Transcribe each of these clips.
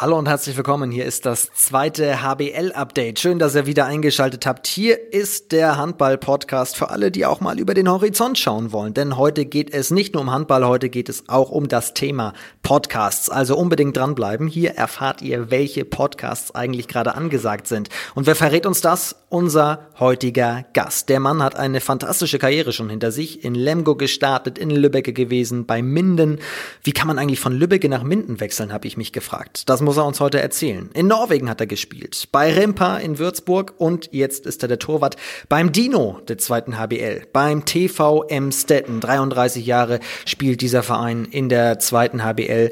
Hallo und herzlich willkommen. Hier ist das zweite HBL-Update. Schön, dass ihr wieder eingeschaltet habt. Hier ist der Handball-Podcast für alle, die auch mal über den Horizont schauen wollen. Denn heute geht es nicht nur um Handball, heute geht es auch um das Thema Podcasts. Also unbedingt dranbleiben. Hier erfahrt ihr, welche Podcasts eigentlich gerade angesagt sind. Und wer verrät uns das? Unser heutiger Gast. Der Mann hat eine fantastische Karriere schon hinter sich. In Lemgo gestartet, in Lübbecke gewesen, bei Minden. Wie kann man eigentlich von Lübbecke nach Minden wechseln, habe ich mich gefragt. Das muss er uns heute erzählen. In Norwegen hat er gespielt, bei Rimpa in Würzburg und jetzt ist er der Torwart beim Dino der zweiten HBL, beim TV Emstetten. 33 Jahre spielt dieser Verein in der zweiten HBL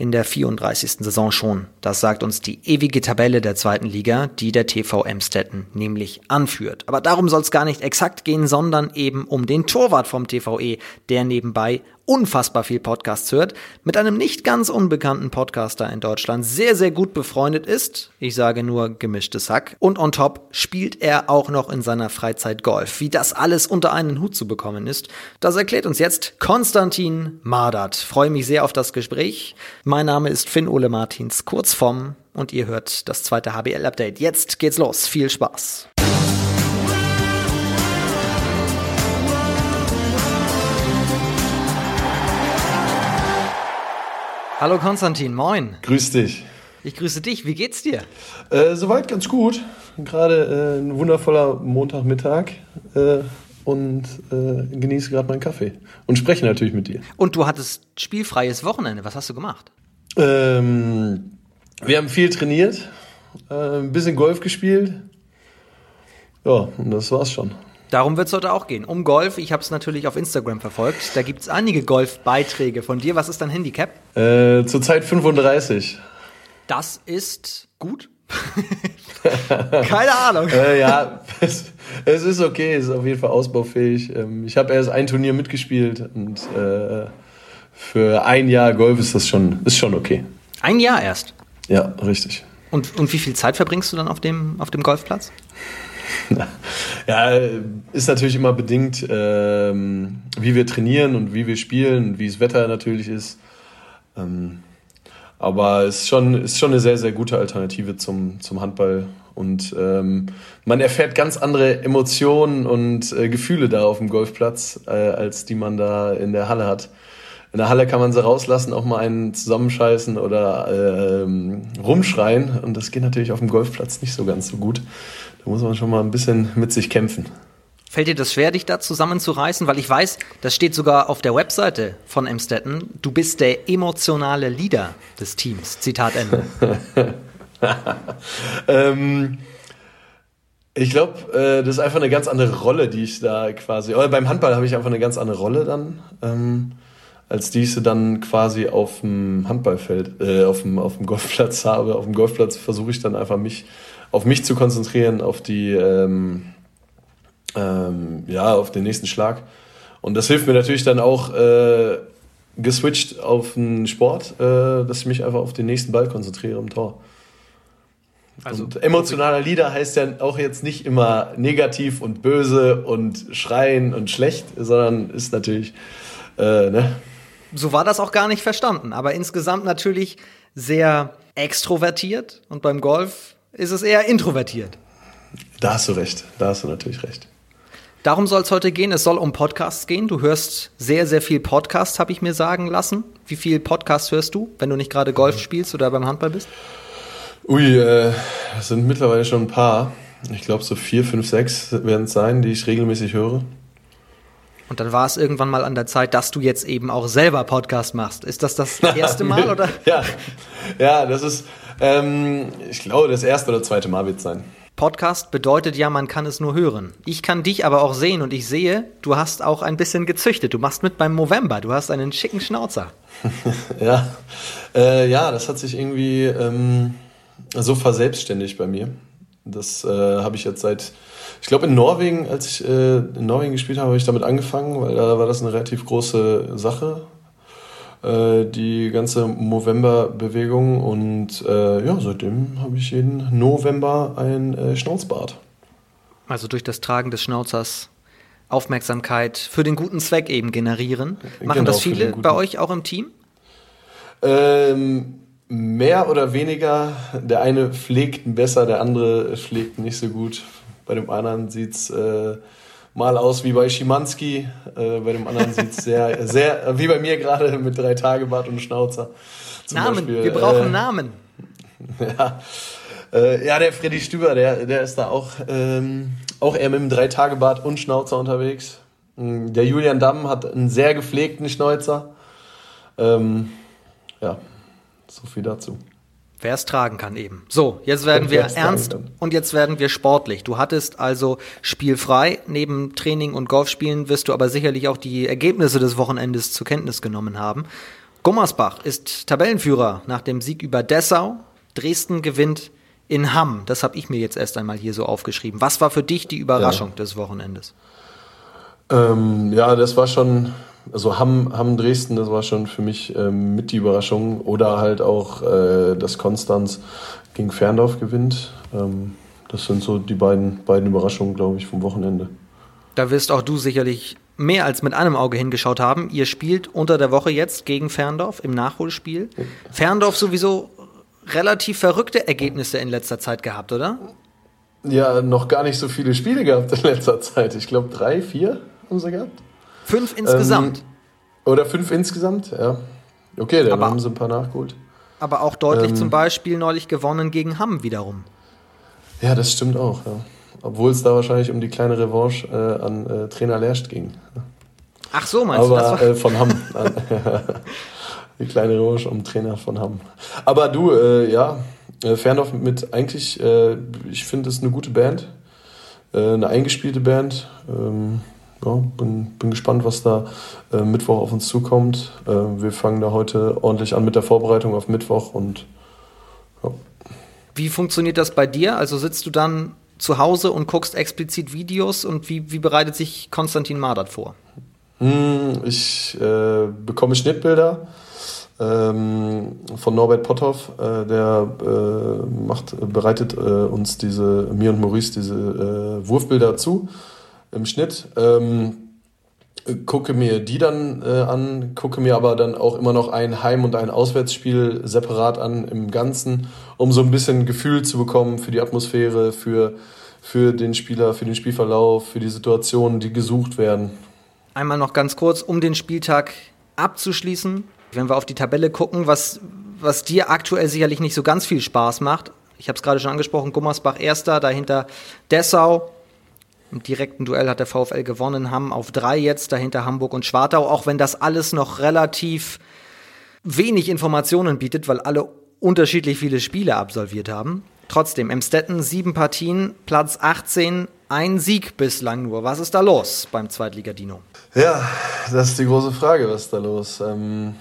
in der 34. Saison schon. Das sagt uns die ewige Tabelle der zweiten Liga, die der TV Emstetten nämlich anführt. Aber darum soll es gar nicht exakt gehen, sondern eben um den Torwart vom TVE, der nebenbei unfassbar viel Podcasts hört, mit einem nicht ganz unbekannten Podcaster in Deutschland sehr, sehr gut befreundet ist. Ich sage nur gemischtes Hack. Und on top spielt er auch noch in seiner Freizeit Golf. Wie das alles unter einen Hut zu bekommen ist, das erklärt uns jetzt Konstantin Mardert. Freue mich sehr auf das Gespräch. Mein Name ist Finn Ole Martins, kurz vom, und ihr hört das zweite HBL-Update. Jetzt geht's los. Viel Spaß. Hallo Konstantin, moin. Grüß dich. Ich grüße dich. Wie geht's dir? Äh, soweit ganz gut. Gerade äh, ein wundervoller Montagmittag äh, und äh, genieße gerade meinen Kaffee und spreche natürlich mit dir. Und du hattest spielfreies Wochenende. Was hast du gemacht? Ähm, wir haben viel trainiert, äh, ein bisschen Golf gespielt. Ja, und das war's schon. Darum wird es heute auch gehen. Um Golf. Ich habe es natürlich auf Instagram verfolgt. Da gibt es einige Golfbeiträge von dir. Was ist dein Handicap? Äh, zurzeit 35. Das ist gut. Keine Ahnung. äh, ja, es, es, ist okay. Es ist auf jeden Fall ausbaufähig. Ähm, ich habe erst ein Turnier mitgespielt und äh, für ein Jahr Golf ist das schon, ist schon okay. Ein Jahr erst? Ja, richtig. Und, und wie viel Zeit verbringst du dann auf dem, auf dem Golfplatz? Ja, ist natürlich immer bedingt, ähm, wie wir trainieren und wie wir spielen und wie das Wetter natürlich ist. Ähm, aber es ist schon, ist schon eine sehr, sehr gute Alternative zum, zum Handball. Und ähm, man erfährt ganz andere Emotionen und äh, Gefühle da auf dem Golfplatz, äh, als die man da in der Halle hat. In der Halle kann man sie rauslassen, auch mal einen zusammenscheißen oder äh, rumschreien. Und das geht natürlich auf dem Golfplatz nicht so ganz so gut. Da muss man schon mal ein bisschen mit sich kämpfen. Fällt dir das schwer, dich da zusammenzureißen? Weil ich weiß, das steht sogar auf der Webseite von Emstetten. Du bist der emotionale Leader des Teams. Zitat Ende. ähm, ich glaube, äh, das ist einfach eine ganz andere Rolle, die ich da quasi. Oder beim Handball habe ich einfach eine ganz andere Rolle dann, ähm, als die ich sie dann quasi auf dem Handballfeld, äh, auf, dem, auf dem Golfplatz habe. Auf dem Golfplatz versuche ich dann einfach mich auf mich zu konzentrieren, auf die, ähm, ähm, ja, auf den nächsten Schlag. Und das hilft mir natürlich dann auch äh, geswitcht auf den Sport, äh, dass ich mich einfach auf den nächsten Ball konzentriere im Tor. Also und emotionaler Leader heißt ja auch jetzt nicht immer negativ und böse und schreien und schlecht, sondern ist natürlich, äh, ne? So war das auch gar nicht verstanden, aber insgesamt natürlich sehr extrovertiert und beim Golf ist es eher introvertiert. Da hast du recht, da hast du natürlich recht. Darum soll es heute gehen. Es soll um Podcasts gehen. Du hörst sehr, sehr viel Podcast, habe ich mir sagen lassen. Wie viel Podcast hörst du, wenn du nicht gerade Golf spielst oder beim Handball bist? Ui, äh, das sind mittlerweile schon ein paar. Ich glaube, so vier, fünf, sechs werden es sein, die ich regelmäßig höre. Und dann war es irgendwann mal an der Zeit, dass du jetzt eben auch selber Podcast machst. Ist das das erste Mal oder? ja, ja, das ist, ähm, ich glaube, das erste oder zweite Mal wird es sein. Podcast bedeutet ja, man kann es nur hören. Ich kann dich aber auch sehen und ich sehe, du hast auch ein bisschen gezüchtet. Du machst mit beim November. Du hast einen schicken Schnauzer. ja, äh, ja, das hat sich irgendwie ähm, so verselbstständigt bei mir. Das äh, habe ich jetzt seit, ich glaube in Norwegen, als ich äh, in Norwegen gespielt habe, habe ich damit angefangen, weil da war das eine relativ große Sache äh, die ganze Movember-Bewegung und äh, ja, seitdem habe ich jeden November ein äh, Schnauzbart. Also durch das Tragen des Schnauzers Aufmerksamkeit für den guten Zweck eben generieren. Machen genau, das viele bei euch auch im Team? Ähm, mehr oder weniger. Der eine pflegt besser, der andere pflegt nicht so gut. Bei dem anderen sieht es äh, mal aus wie bei Schimanski, äh, bei dem anderen sieht es sehr, sehr, wie bei mir gerade mit drei Tage Bart und Schnauzer. Namen, Beispiel. wir brauchen äh, Namen. Ja, äh, ja, der Freddy Stüber, der, der ist da auch, ähm, auch eher mit einem drei Tage Bart und Schnauzer unterwegs. Mm, der Julian Damm hat einen sehr gepflegten Schnäuzer. Ähm, ja, so viel dazu. Wer es tragen kann eben. So, jetzt werden wir ernst und jetzt werden wir sportlich. Du hattest also spielfrei. Neben Training und Golfspielen wirst du aber sicherlich auch die Ergebnisse des Wochenendes zur Kenntnis genommen haben. Gummersbach ist Tabellenführer nach dem Sieg über Dessau. Dresden gewinnt in Hamm. Das habe ich mir jetzt erst einmal hier so aufgeschrieben. Was war für dich die Überraschung ja. des Wochenendes? Ähm, ja, das war schon also Hamm, Hamm Dresden, das war schon für mich ähm, mit die Überraschung. Oder halt auch, äh, dass Konstanz gegen Ferndorf gewinnt. Ähm, das sind so die beiden, beiden Überraschungen, glaube ich, vom Wochenende. Da wirst auch du sicherlich mehr als mit einem Auge hingeschaut haben. Ihr spielt unter der Woche jetzt gegen Ferndorf im Nachholspiel. Ferndorf sowieso relativ verrückte Ergebnisse in letzter Zeit gehabt, oder? Ja, noch gar nicht so viele Spiele gehabt in letzter Zeit. Ich glaube, drei, vier haben sie gehabt. Fünf insgesamt. Ähm, oder fünf insgesamt, ja. Okay, dann aber, haben sie ein paar nachgeholt. Aber auch deutlich ähm, zum Beispiel neulich gewonnen gegen Hamm wiederum. Ja, das stimmt auch, ja. Obwohl es da wahrscheinlich um die kleine Revanche äh, an äh, Trainer Lerst ging. Ach so, meinst aber, du das? War äh, von Hamm. die kleine Revanche um Trainer von Hamm. Aber du, äh, ja, äh, Fernhoff mit eigentlich, äh, ich finde es eine gute Band. eine eingespielte Band. Ähm, ja, bin, bin gespannt, was da äh, Mittwoch auf uns zukommt. Äh, wir fangen da heute ordentlich an mit der Vorbereitung auf Mittwoch und ja. Wie funktioniert das bei dir? Also sitzt du dann zu Hause und guckst explizit Videos und wie, wie bereitet sich Konstantin Mardert vor? Hm, ich äh, bekomme Schnittbilder ähm, von Norbert Potthoff, äh, der äh, macht, bereitet äh, uns diese, mir und Maurice diese äh, Wurfbilder zu im Schnitt. Ähm, gucke mir die dann äh, an, gucke mir aber dann auch immer noch ein Heim- und ein Auswärtsspiel separat an im Ganzen, um so ein bisschen Gefühl zu bekommen für die Atmosphäre, für, für den Spieler, für den Spielverlauf, für die Situationen, die gesucht werden. Einmal noch ganz kurz, um den Spieltag abzuschließen. Wenn wir auf die Tabelle gucken, was, was dir aktuell sicherlich nicht so ganz viel Spaß macht. Ich habe es gerade schon angesprochen, Gummersbach erster, dahinter Dessau, im direkten Duell hat der VfL gewonnen, haben auf drei jetzt, dahinter Hamburg und Schwartau, auch wenn das alles noch relativ wenig Informationen bietet, weil alle unterschiedlich viele Spiele absolviert haben. Trotzdem, Emstetten sieben Partien, Platz 18, ein Sieg bislang nur. Was ist da los beim Zweitliga-Dino? Ja, das ist die große Frage, was ist da los? Ähm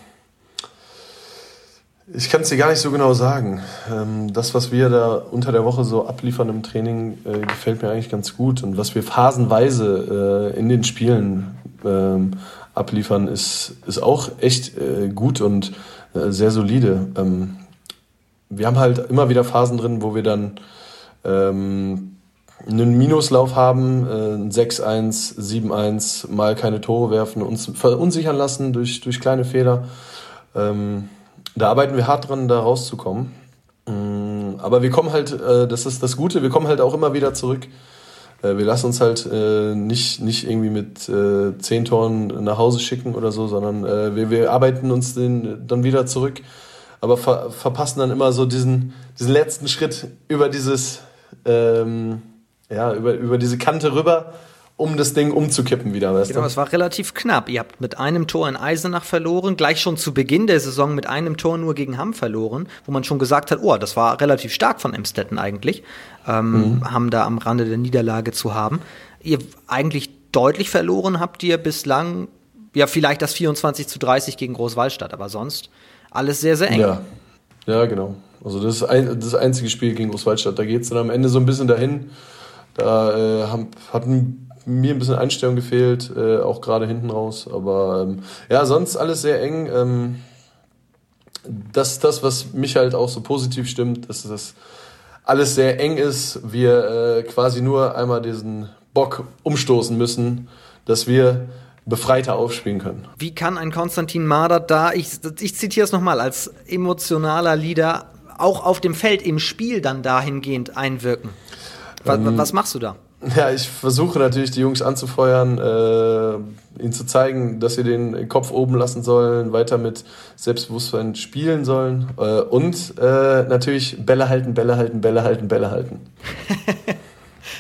ich kann es dir gar nicht so genau sagen. Ähm, das, was wir da unter der Woche so abliefern im Training, äh, gefällt mir eigentlich ganz gut. Und was wir phasenweise äh, in den Spielen ähm, abliefern, ist, ist auch echt äh, gut und sehr solide. Ähm, wir haben halt immer wieder Phasen drin, wo wir dann einen Minuslauf haben, ein 6-1, 7-1, mal keine Tore werfen, uns verunsichern lassen durch, durch kleine Fehler. Da arbeiten wir hart dran, da rauszukommen. Mm, aber wir kommen halt, äh, das ist das Gute, wir kommen halt auch immer wieder zurück. Äh, wir lassen uns halt äh, nicht, nicht irgendwie mit zehn Toren nach Hause schicken oder so, sondern wir, wir arbeiten uns den dann wieder zurück, aber ver verpassen dann immer so diesen, diesen letzten Schritt über dieses, ähm, ja, über, über diese Kante rüber um das Ding umzukippen wieder. Weißt genau, du? es war relativ knapp. Ihr habt mit einem Tor in Eisenach verloren, gleich schon zu Beginn der Saison mit einem Tor nur gegen Hamm verloren, wo man schon gesagt hat, oh, das war relativ stark von Emstetten eigentlich, ähm, mhm. Hamm da am Rande der Niederlage zu haben. Ihr eigentlich deutlich verloren habt ihr bislang, ja vielleicht das 24 zu 30 gegen Großwallstadt, aber sonst alles sehr, sehr eng. Ja, ja genau. Also das ist ein, das einzige Spiel gegen Großwaldstadt. Da geht es dann am Ende so ein bisschen dahin. Da äh, haben, hatten mir ein bisschen Einstellung gefehlt, äh, auch gerade hinten raus. Aber ähm, ja, sonst alles sehr eng. Ähm, das ist das, was mich halt auch so positiv stimmt, dass das alles sehr eng ist. Wir äh, quasi nur einmal diesen Bock umstoßen müssen, dass wir befreiter aufspielen können. Wie kann ein Konstantin Marder da, ich, ich zitiere es nochmal, als emotionaler Leader auch auf dem Feld im Spiel dann dahingehend einwirken? Was, ähm, was machst du da? Ja, ich versuche natürlich die Jungs anzufeuern, äh, ihnen zu zeigen, dass sie den Kopf oben lassen sollen, weiter mit Selbstbewusstsein spielen sollen äh, und äh, natürlich Bälle halten, Bälle halten, Bälle halten, Bälle halten.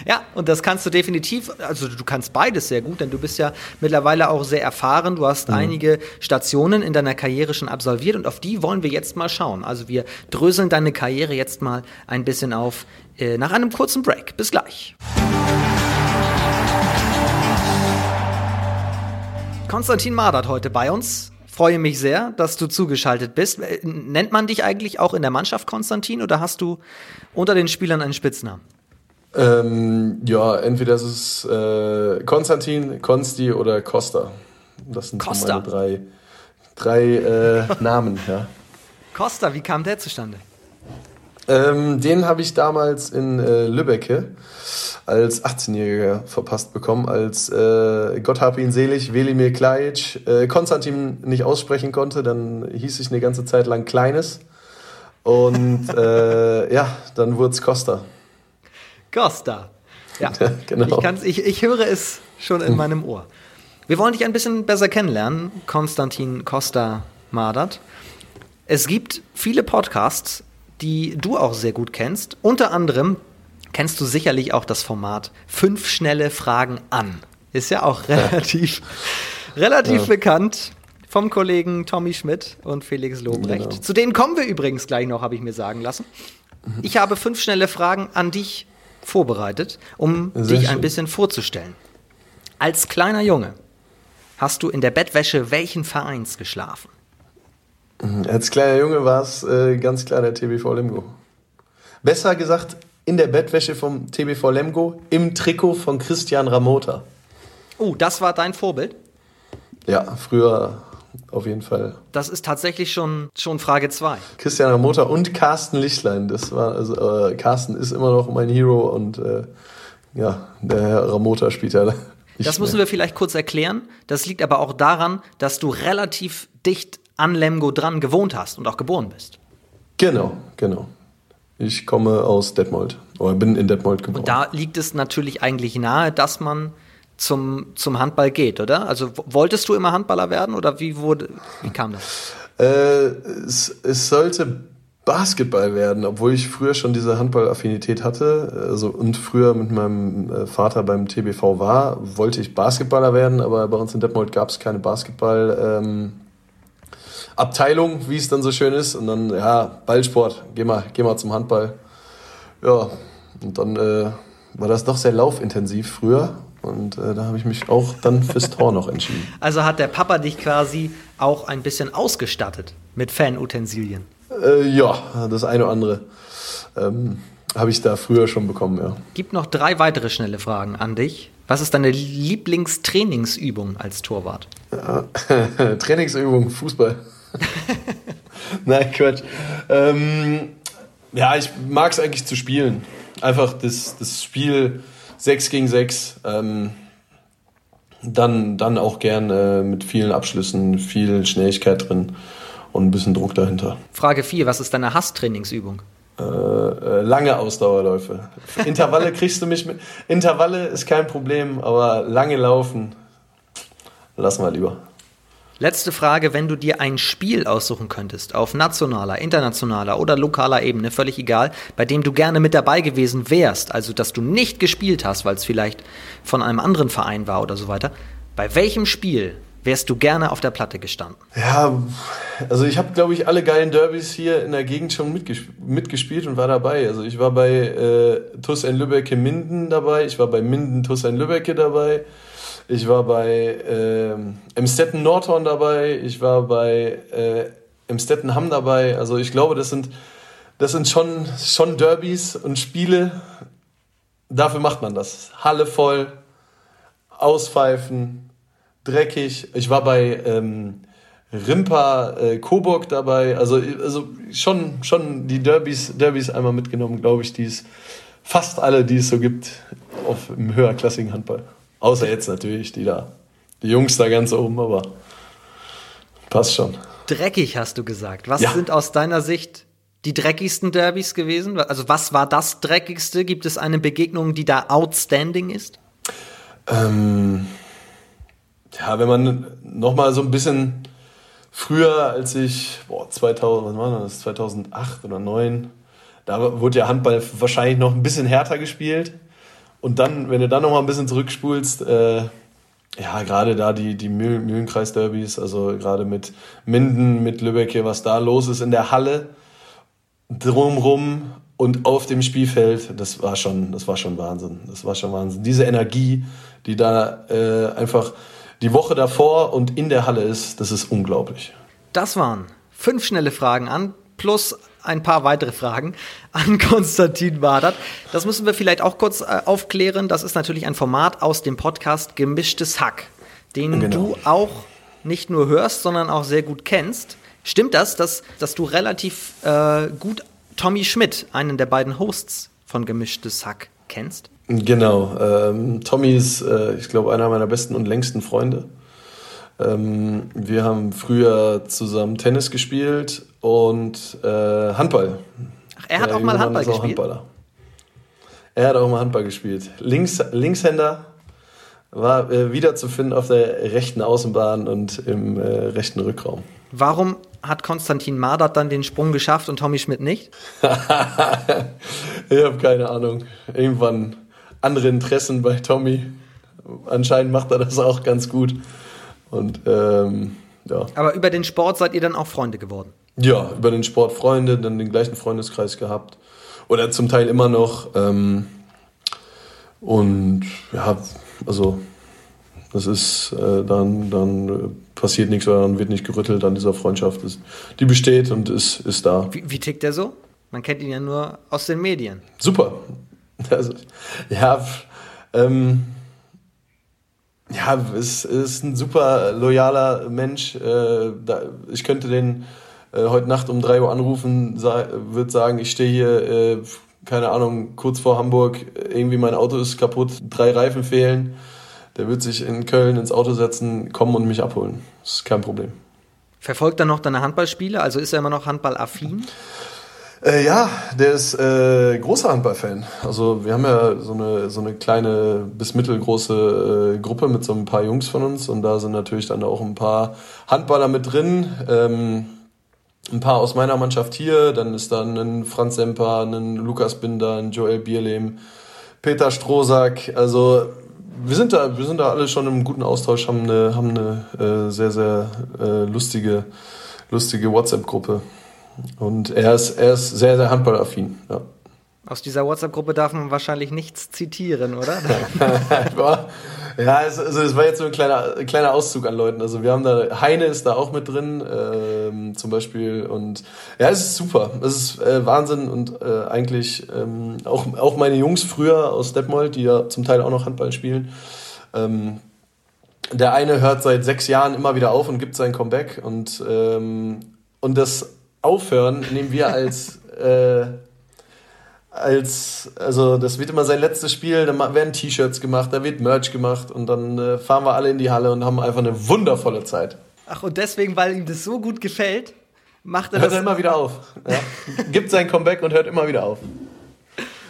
Ja, und das kannst du definitiv, also du kannst beides sehr gut, denn du bist ja mittlerweile auch sehr erfahren. Du hast mhm. einige Stationen in deiner Karriere schon absolviert und auf die wollen wir jetzt mal schauen. Also wir dröseln deine Karriere jetzt mal ein bisschen auf äh, nach einem kurzen Break. Bis gleich. Konstantin Madert heute bei uns. Freue mich sehr, dass du zugeschaltet bist. Äh, nennt man dich eigentlich auch in der Mannschaft Konstantin oder hast du unter den Spielern einen Spitznamen? Ähm, ja, entweder ist es äh, Konstantin, Konsti oder Costa. Das sind Costa. meine drei, drei äh, Namen. Ja. Costa, wie kam der zustande? Ähm, den habe ich damals in äh, Lübbecke als 18-Jähriger verpasst bekommen, als äh, Gott hab ihn selig, Velimir Klajic äh, Konstantin nicht aussprechen konnte, dann hieß ich eine ganze Zeit lang Kleines. Und äh, ja, dann wurde es Costa. Costa. Ja, genau. Ich, ich, ich höre es schon in meinem Ohr. Wir wollen dich ein bisschen besser kennenlernen, Konstantin Costa Madert. Es gibt viele Podcasts, die du auch sehr gut kennst. Unter anderem kennst du sicherlich auch das Format Fünf schnelle Fragen an. Ist ja auch relativ, relativ ja. bekannt vom Kollegen Tommy Schmidt und Felix Lobrecht. Genau. Zu denen kommen wir übrigens gleich noch, habe ich mir sagen lassen. Ich habe fünf schnelle Fragen an dich vorbereitet, um Sehr dich schön. ein bisschen vorzustellen. Als kleiner Junge hast du in der Bettwäsche welchen Vereins geschlafen? Mhm, als kleiner Junge war es äh, ganz klar der TBV Lemgo. Besser gesagt, in der Bettwäsche vom TBV Lemgo im Trikot von Christian Ramota. Oh, das war dein Vorbild? Ja, früher auf jeden Fall. Das ist tatsächlich schon, schon Frage 2. Christian Ramota und Carsten Lichtlein. Das war, also, äh, Carsten ist immer noch mein Hero und äh, ja, der Herr Ramota spielt ja. Das müssen wir vielleicht kurz erklären. Das liegt aber auch daran, dass du relativ dicht an Lemgo dran gewohnt hast und auch geboren bist. Genau, genau. Ich komme aus Detmold oder bin in Detmold geboren. Und da liegt es natürlich eigentlich nahe, dass man zum, zum Handball geht, oder? Also wolltest du immer Handballer werden oder wie wurde, wie kam das? Äh, es, es sollte Basketball werden, obwohl ich früher schon diese Handballaffinität hatte also, und früher mit meinem äh, Vater beim TBV war, wollte ich Basketballer werden, aber bei uns in Detmold gab es keine Basketball. Ähm, Abteilung, wie es dann so schön ist. Und dann, ja, Ballsport, geh mal, geh mal zum Handball. Ja, und dann äh, war das doch sehr laufintensiv früher. Und äh, da habe ich mich auch dann fürs Tor noch entschieden. Also hat der Papa dich quasi auch ein bisschen ausgestattet mit Fanutensilien? Äh, ja, das eine oder andere ähm, habe ich da früher schon bekommen, ja. Gibt noch drei weitere schnelle Fragen an dich. Was ist deine Lieblingstrainingsübung als Torwart? Ja, Trainingsübung, Fußball. Nein, Quatsch. Ähm, ja, ich mag es eigentlich zu spielen. Einfach das, das Spiel 6 gegen 6. Ähm, dann, dann auch gern äh, mit vielen Abschlüssen, viel Schnelligkeit drin und ein bisschen Druck dahinter. Frage 4, was ist deine Hasstrainingsübung? Äh, äh, lange Ausdauerläufe. Intervalle kriegst du mich mit. Intervalle ist kein Problem, aber lange laufen lassen wir lieber. Letzte Frage, wenn du dir ein Spiel aussuchen könntest, auf nationaler, internationaler oder lokaler Ebene, völlig egal, bei dem du gerne mit dabei gewesen wärst, also dass du nicht gespielt hast, weil es vielleicht von einem anderen Verein war oder so weiter, bei welchem Spiel wärst du gerne auf der Platte gestanden? Ja, also ich habe, glaube ich, alle geilen Derbys hier in der Gegend schon mitgesp mitgespielt und war dabei. Also ich war bei äh, TuS Lübbecke Minden dabei, ich war bei Minden TuS in Lübbecke dabei, ich war bei äh, Emstetten Nordhorn dabei, ich war bei äh, Emstetten Hamm dabei. Also ich glaube, das sind, das sind schon, schon Derbys und Spiele. Dafür macht man das. Halle voll, auspfeifen, dreckig. Ich war bei ähm, Rimpa äh, Coburg dabei. Also, also schon, schon die Derbys, Derbys einmal mitgenommen, glaube ich, die es fast alle, die es so gibt, auf, im höherklassigen Handball. Außer jetzt natürlich die da die Jungs da ganz oben, aber passt schon. Dreckig hast du gesagt. Was ja. sind aus deiner Sicht die dreckigsten Derbys gewesen? Also was war das dreckigste? Gibt es eine Begegnung, die da outstanding ist? Ähm, ja, wenn man noch mal so ein bisschen früher, als ich, boah, 2000, was war das, 2008 oder 2009, da wurde ja Handball wahrscheinlich noch ein bisschen härter gespielt. Und dann, wenn du dann noch mal ein bisschen zurückspulst, äh, ja, gerade da die, die Mühl Mühlenkreis-Derbys, also gerade mit Minden, mit Lübeck, was da los ist in der Halle, drumrum und auf dem Spielfeld, das war schon, das war schon Wahnsinn. Das war schon Wahnsinn. Diese Energie, die da äh, einfach die Woche davor und in der Halle ist, das ist unglaublich. Das waren fünf schnelle Fragen an, plus ein paar weitere Fragen an Konstantin Badert. Das müssen wir vielleicht auch kurz äh, aufklären. Das ist natürlich ein Format aus dem Podcast Gemischtes Hack, den genau. du auch nicht nur hörst, sondern auch sehr gut kennst. Stimmt das, dass, dass du relativ äh, gut Tommy Schmidt, einen der beiden Hosts von Gemischtes Hack, kennst? Genau. Ähm, Tommy ist, äh, ich glaube, einer meiner besten und längsten Freunde. Ähm, wir haben früher zusammen Tennis gespielt und äh, Handball. Ach, er hat auch mal Handball gespielt. Handballer. Er hat auch mal Handball gespielt. Links, Linkshänder war äh, wiederzufinden auf der rechten Außenbahn und im äh, rechten Rückraum. Warum hat Konstantin Mardert dann den Sprung geschafft und Tommy Schmidt nicht? ich habe keine Ahnung. Irgendwann andere Interessen bei Tommy. Anscheinend macht er das auch ganz gut. Und ähm, ja. Aber über den Sport seid ihr dann auch Freunde geworden? Ja, über den Sport Freunde, dann den gleichen Freundeskreis gehabt. Oder zum Teil immer noch. Ähm, und ja, also das ist äh, dann, dann passiert nichts oder dann wird nicht gerüttelt an dieser Freundschaft. Ist, die besteht und ist, ist da. Wie, wie tickt der so? Man kennt ihn ja nur aus den Medien. Super. Also, ja, ähm, ja, ist, ist ein super loyaler Mensch. Äh, da, ich könnte den äh, heute Nacht um 3 Uhr anrufen, sa würde sagen, ich stehe hier, äh, keine Ahnung, kurz vor Hamburg, irgendwie mein Auto ist kaputt, drei Reifen fehlen. Der wird sich in Köln ins Auto setzen, kommen und mich abholen. Das ist kein Problem. Verfolgt er noch deine Handballspiele? Also ist er immer noch handballaffin? Äh, ja, der ist äh, großer Handballfan. Also wir haben ja so eine, so eine kleine bis mittelgroße äh, Gruppe mit so ein paar Jungs von uns und da sind natürlich dann auch ein paar Handballer mit drin. Ähm, ein paar aus meiner Mannschaft hier, dann ist da ein Franz Semper, ein Lukas Binder, ein Joel Bierlehm, Peter Strohsack. Also wir sind da, wir sind da alle schon im guten Austausch, haben eine, haben eine äh, sehr, sehr äh, lustige, lustige WhatsApp-Gruppe. Und er ist, er ist sehr, sehr handballaffin. Ja. Aus dieser WhatsApp-Gruppe darf man wahrscheinlich nichts zitieren, oder? ja, es, also es war jetzt so ein kleiner, kleiner Auszug an Leuten. Also wir haben da, Heine ist da auch mit drin, ähm, zum Beispiel. Und ja, es ist super. Es ist äh, Wahnsinn und äh, eigentlich ähm, auch, auch meine Jungs früher aus Detmold, die ja zum Teil auch noch Handball spielen. Ähm, der eine hört seit sechs Jahren immer wieder auf und gibt sein Comeback. Und, ähm, und das Aufhören nehmen wir als, äh, als, also das wird immer sein letztes Spiel, da werden T-Shirts gemacht, da wird Merch gemacht und dann äh, fahren wir alle in die Halle und haben einfach eine wundervolle Zeit. Ach, und deswegen, weil ihm das so gut gefällt, macht er hört das. Hört er immer wieder auf. Ja. Gibt sein Comeback und hört immer wieder auf.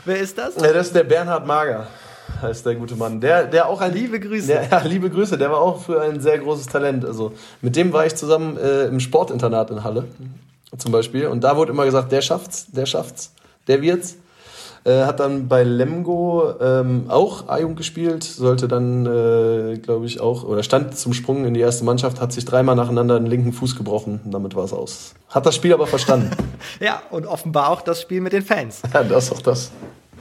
Wer ist das? Ja, das ist der Bernhard Mager heißt der gute Mann. Der, der auch ein. Liebe Grüße. Der, ja, liebe Grüße. Der war auch früher ein sehr großes Talent. Also mit dem war ich zusammen äh, im Sportinternat in Halle zum Beispiel. Und da wurde immer gesagt, der schafft's, der schafft's, der wird's. Äh, hat dann bei Lemgo ähm, auch A-Jugend gespielt, sollte dann, äh, glaube ich, auch, oder stand zum Sprung in die erste Mannschaft, hat sich dreimal nacheinander den linken Fuß gebrochen und damit war es aus. Hat das Spiel aber verstanden. ja, und offenbar auch das Spiel mit den Fans. Ja, das auch das.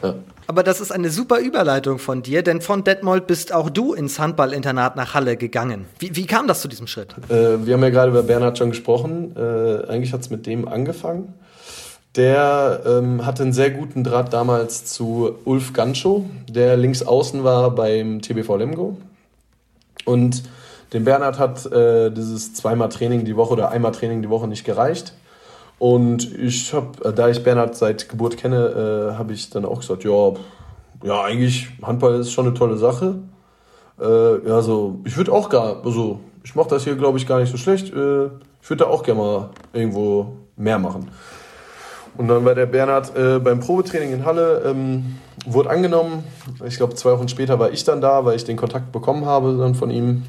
Ja. Aber das ist eine super Überleitung von dir, denn von Detmold bist auch du ins Handballinternat nach Halle gegangen. Wie, wie kam das zu diesem Schritt? Äh, wir haben ja gerade über Bernhard schon gesprochen. Äh, eigentlich hat es mit dem angefangen. Der ähm, hatte einen sehr guten Draht damals zu Ulf Gancho, der links außen war beim TBV Lemgo. Und dem Bernhard hat äh, dieses zweimal Training die Woche oder einmal Training die Woche nicht gereicht. Und ich habe, äh, da ich Bernhard seit Geburt kenne, äh, habe ich dann auch gesagt, ja, ja, eigentlich Handball ist schon eine tolle Sache. äh, ja, so, ich würde auch gar, also ich mache das hier, glaube ich, gar nicht so schlecht. Äh, ich würde da auch gerne mal irgendwo mehr machen. Und dann war der Bernhard äh, beim Probetraining in Halle, ähm, wurde angenommen. Ich glaube, zwei Wochen später war ich dann da, weil ich den Kontakt bekommen habe dann von ihm.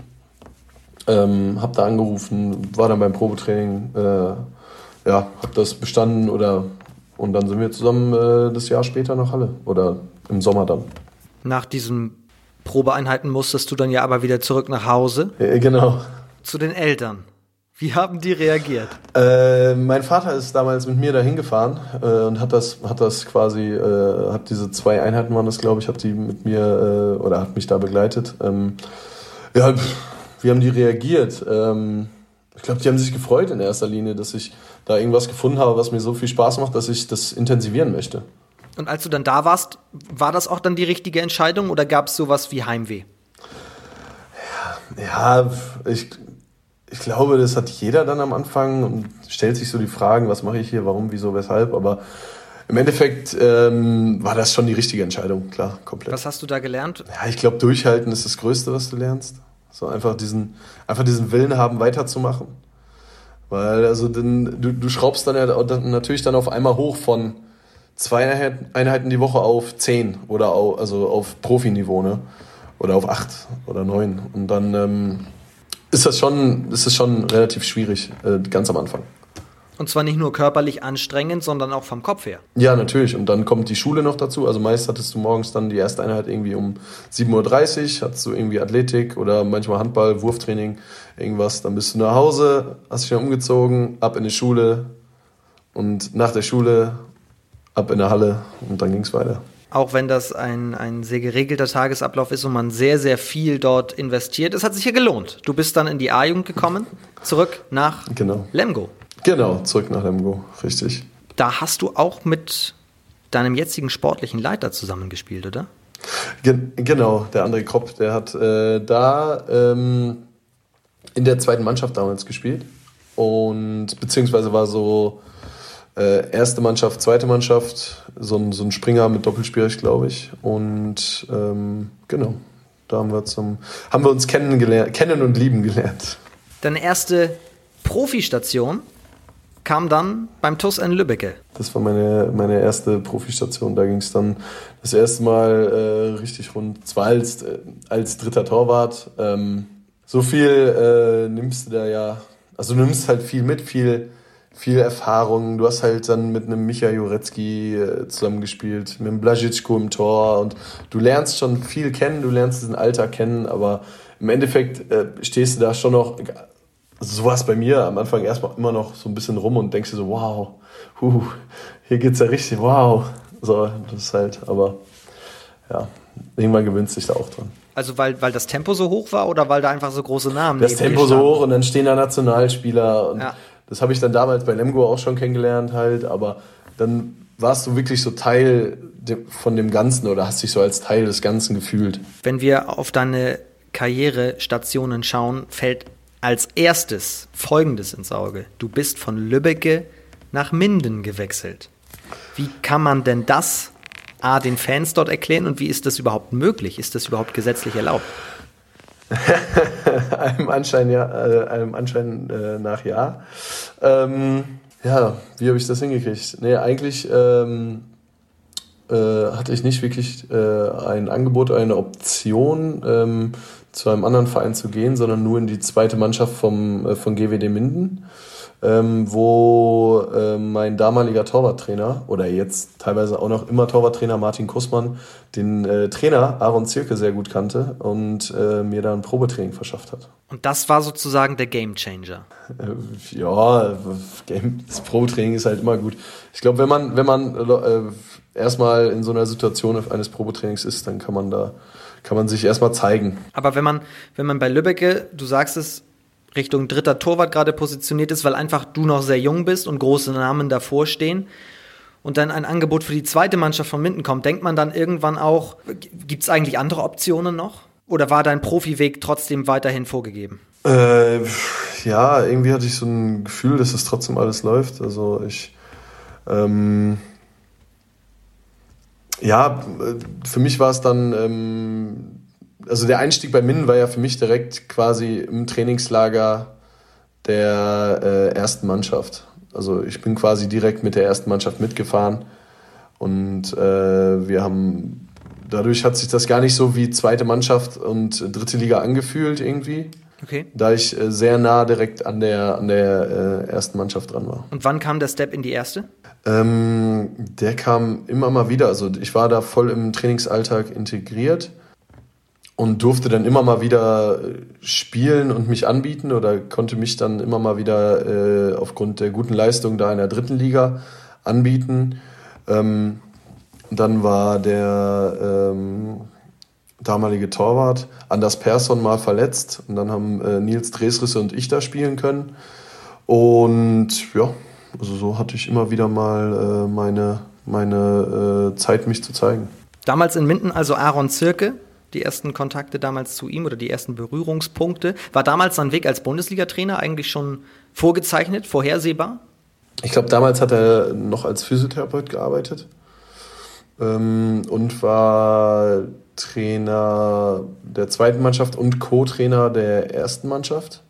Ähm, hab da angerufen, war dann beim Probetraining, äh, ja, hab das bestanden oder und dann sind wir zusammen äh, das Jahr später nach Halle oder im Sommer dann. Nach diesen Probeeinheiten musstest du dann ja aber wieder zurück nach Hause. Ja, genau. Zu den Eltern. Wie haben die reagiert? Äh, mein Vater ist damals mit mir dahin gefahren äh, und hat das, hat das quasi, äh, hat diese zwei Einheiten waren das, glaube ich, hat die mit mir äh, oder hat mich da begleitet. Ähm, ja, wie haben die reagiert? Ähm, ich glaube, die haben sich gefreut in erster Linie, dass ich da irgendwas gefunden habe, was mir so viel Spaß macht, dass ich das intensivieren möchte. Und als du dann da warst, war das auch dann die richtige Entscheidung oder gab es sowas wie Heimweh? Ja, ja ich, ich glaube, das hat jeder dann am Anfang und stellt sich so die Fragen, was mache ich hier, warum, wieso, weshalb. Aber im Endeffekt ähm, war das schon die richtige Entscheidung, klar, komplett. Was hast du da gelernt? Ja, ich glaube, durchhalten ist das Größte, was du lernst. So einfach diesen, einfach diesen Willen haben, weiterzumachen. Weil also denn, du, du schraubst dann ja natürlich dann auf einmal hoch von zwei Einheiten die Woche auf zehn oder auf, also auf Profiniveau, ne? Oder auf acht oder neun. Und dann ähm, ist das schon, ist das schon relativ schwierig, äh, ganz am Anfang. Und zwar nicht nur körperlich anstrengend, sondern auch vom Kopf her. Ja, natürlich. Und dann kommt die Schule noch dazu. Also meist hattest du morgens dann die erste Einheit irgendwie um 7.30 Uhr, hattest du irgendwie Athletik oder manchmal Handball, Wurftraining, irgendwas. Dann bist du nach Hause, hast dich dann umgezogen, ab in die Schule und nach der Schule ab in der Halle und dann ging es weiter. Auch wenn das ein, ein sehr geregelter Tagesablauf ist und man sehr, sehr viel dort investiert. Es hat sich ja gelohnt. Du bist dann in die A-Jugend gekommen, zurück nach genau. Lemgo. Genau, zurück nach Lemgo, richtig. Da hast du auch mit deinem jetzigen sportlichen Leiter zusammengespielt, oder? Gen genau, der André Kropp, der hat äh, da ähm, in der zweiten Mannschaft damals gespielt und beziehungsweise war so äh, erste Mannschaft, zweite Mannschaft, so ein, so ein Springer mit Doppelspierig, glaube ich. Und ähm, genau, da haben wir, zum, haben wir uns kennen und lieben gelernt. Deine erste Profistation kam dann beim TUS in Lübbecke. Das war meine, meine erste Profistation. Da ging es dann das erste Mal äh, richtig rund. Zwar als, äh, als dritter Torwart. Ähm, so viel äh, nimmst du da ja. Also du nimmst halt viel mit, viel viel Erfahrung. Du hast halt dann mit einem Micha Jurecki äh, zusammengespielt, mit einem Blazicko im Tor und du lernst schon viel kennen, du lernst diesen Alter kennen, aber im Endeffekt äh, stehst du da schon noch, so war es bei mir am Anfang erstmal immer noch so ein bisschen rum und denkst dir so, wow, huh, hier geht's ja richtig, wow. So, das ist halt, aber ja, irgendwann gewöhnst du dich da auch dran. Also weil, weil das Tempo so hoch war oder weil da einfach so große Namen Das Tempo so hoch und dann stehen da Nationalspieler und ja. Das habe ich dann damals bei Lemgo auch schon kennengelernt halt, aber dann warst du wirklich so Teil von dem Ganzen oder hast dich so als Teil des Ganzen gefühlt. Wenn wir auf deine Karrierestationen schauen, fällt als erstes Folgendes ins Auge. Du bist von Lübbecke nach Minden gewechselt. Wie kann man denn das A, den Fans dort erklären und wie ist das überhaupt möglich? Ist das überhaupt gesetzlich erlaubt? einem Anschein, ja, äh, einem Anschein äh, nach ja. Ähm, ja, wie habe ich das hingekriegt? Nee, eigentlich ähm, äh, hatte ich nicht wirklich äh, ein Angebot, eine Option, ähm, zu einem anderen Verein zu gehen, sondern nur in die zweite Mannschaft vom, äh, von GWD Minden ähm, wo äh, mein damaliger Torwarttrainer oder jetzt teilweise auch noch immer Torwarttrainer Martin Kussmann den äh, Trainer Aaron Zirke sehr gut kannte und äh, mir da ein Probetraining verschafft hat. Und das war sozusagen der Gamechanger. Äh, ja, das Probetraining ist halt immer gut. Ich glaube, wenn man, wenn man äh, erstmal in so einer Situation eines Probetrainings ist, dann kann man da kann man sich erstmal zeigen. Aber wenn man, wenn man bei Lübbecke, du sagst es, Richtung dritter Torwart gerade positioniert ist, weil einfach du noch sehr jung bist und große Namen davor stehen und dann ein Angebot für die zweite Mannschaft von Minden kommt, denkt man dann irgendwann auch, gibt es eigentlich andere Optionen noch? Oder war dein Profiweg trotzdem weiterhin vorgegeben? Äh, ja, irgendwie hatte ich so ein Gefühl, dass es trotzdem alles läuft. Also ich, ähm, ja, für mich war es dann ähm, also der Einstieg bei Minden war ja für mich direkt quasi im Trainingslager der äh, ersten Mannschaft. Also ich bin quasi direkt mit der ersten Mannschaft mitgefahren und äh, wir haben dadurch hat sich das gar nicht so wie zweite Mannschaft und dritte Liga angefühlt irgendwie. Okay. Da ich äh, sehr nah direkt an der, an der äh, ersten Mannschaft dran war. Und wann kam der Step in die erste? Ähm, der kam immer mal wieder. Also ich war da voll im Trainingsalltag integriert und durfte dann immer mal wieder äh, spielen und mich anbieten oder konnte mich dann immer mal wieder äh, aufgrund der guten Leistung da in der dritten Liga anbieten. Ähm, dann war der ähm, damalige Torwart Anders Persson mal verletzt und dann haben äh, Nils Dresrisse und ich da spielen können. Und ja, also so hatte ich immer wieder mal äh, meine, meine äh, Zeit, mich zu zeigen. Damals in Minden also Aaron Zirke, die ersten Kontakte damals zu ihm oder die ersten Berührungspunkte. War damals sein Weg als Bundesliga-Trainer eigentlich schon vorgezeichnet, vorhersehbar? Ich glaube, damals hat er noch als Physiotherapeut gearbeitet ähm, und war Trainer der zweiten Mannschaft und Co-Trainer der ersten Mannschaft.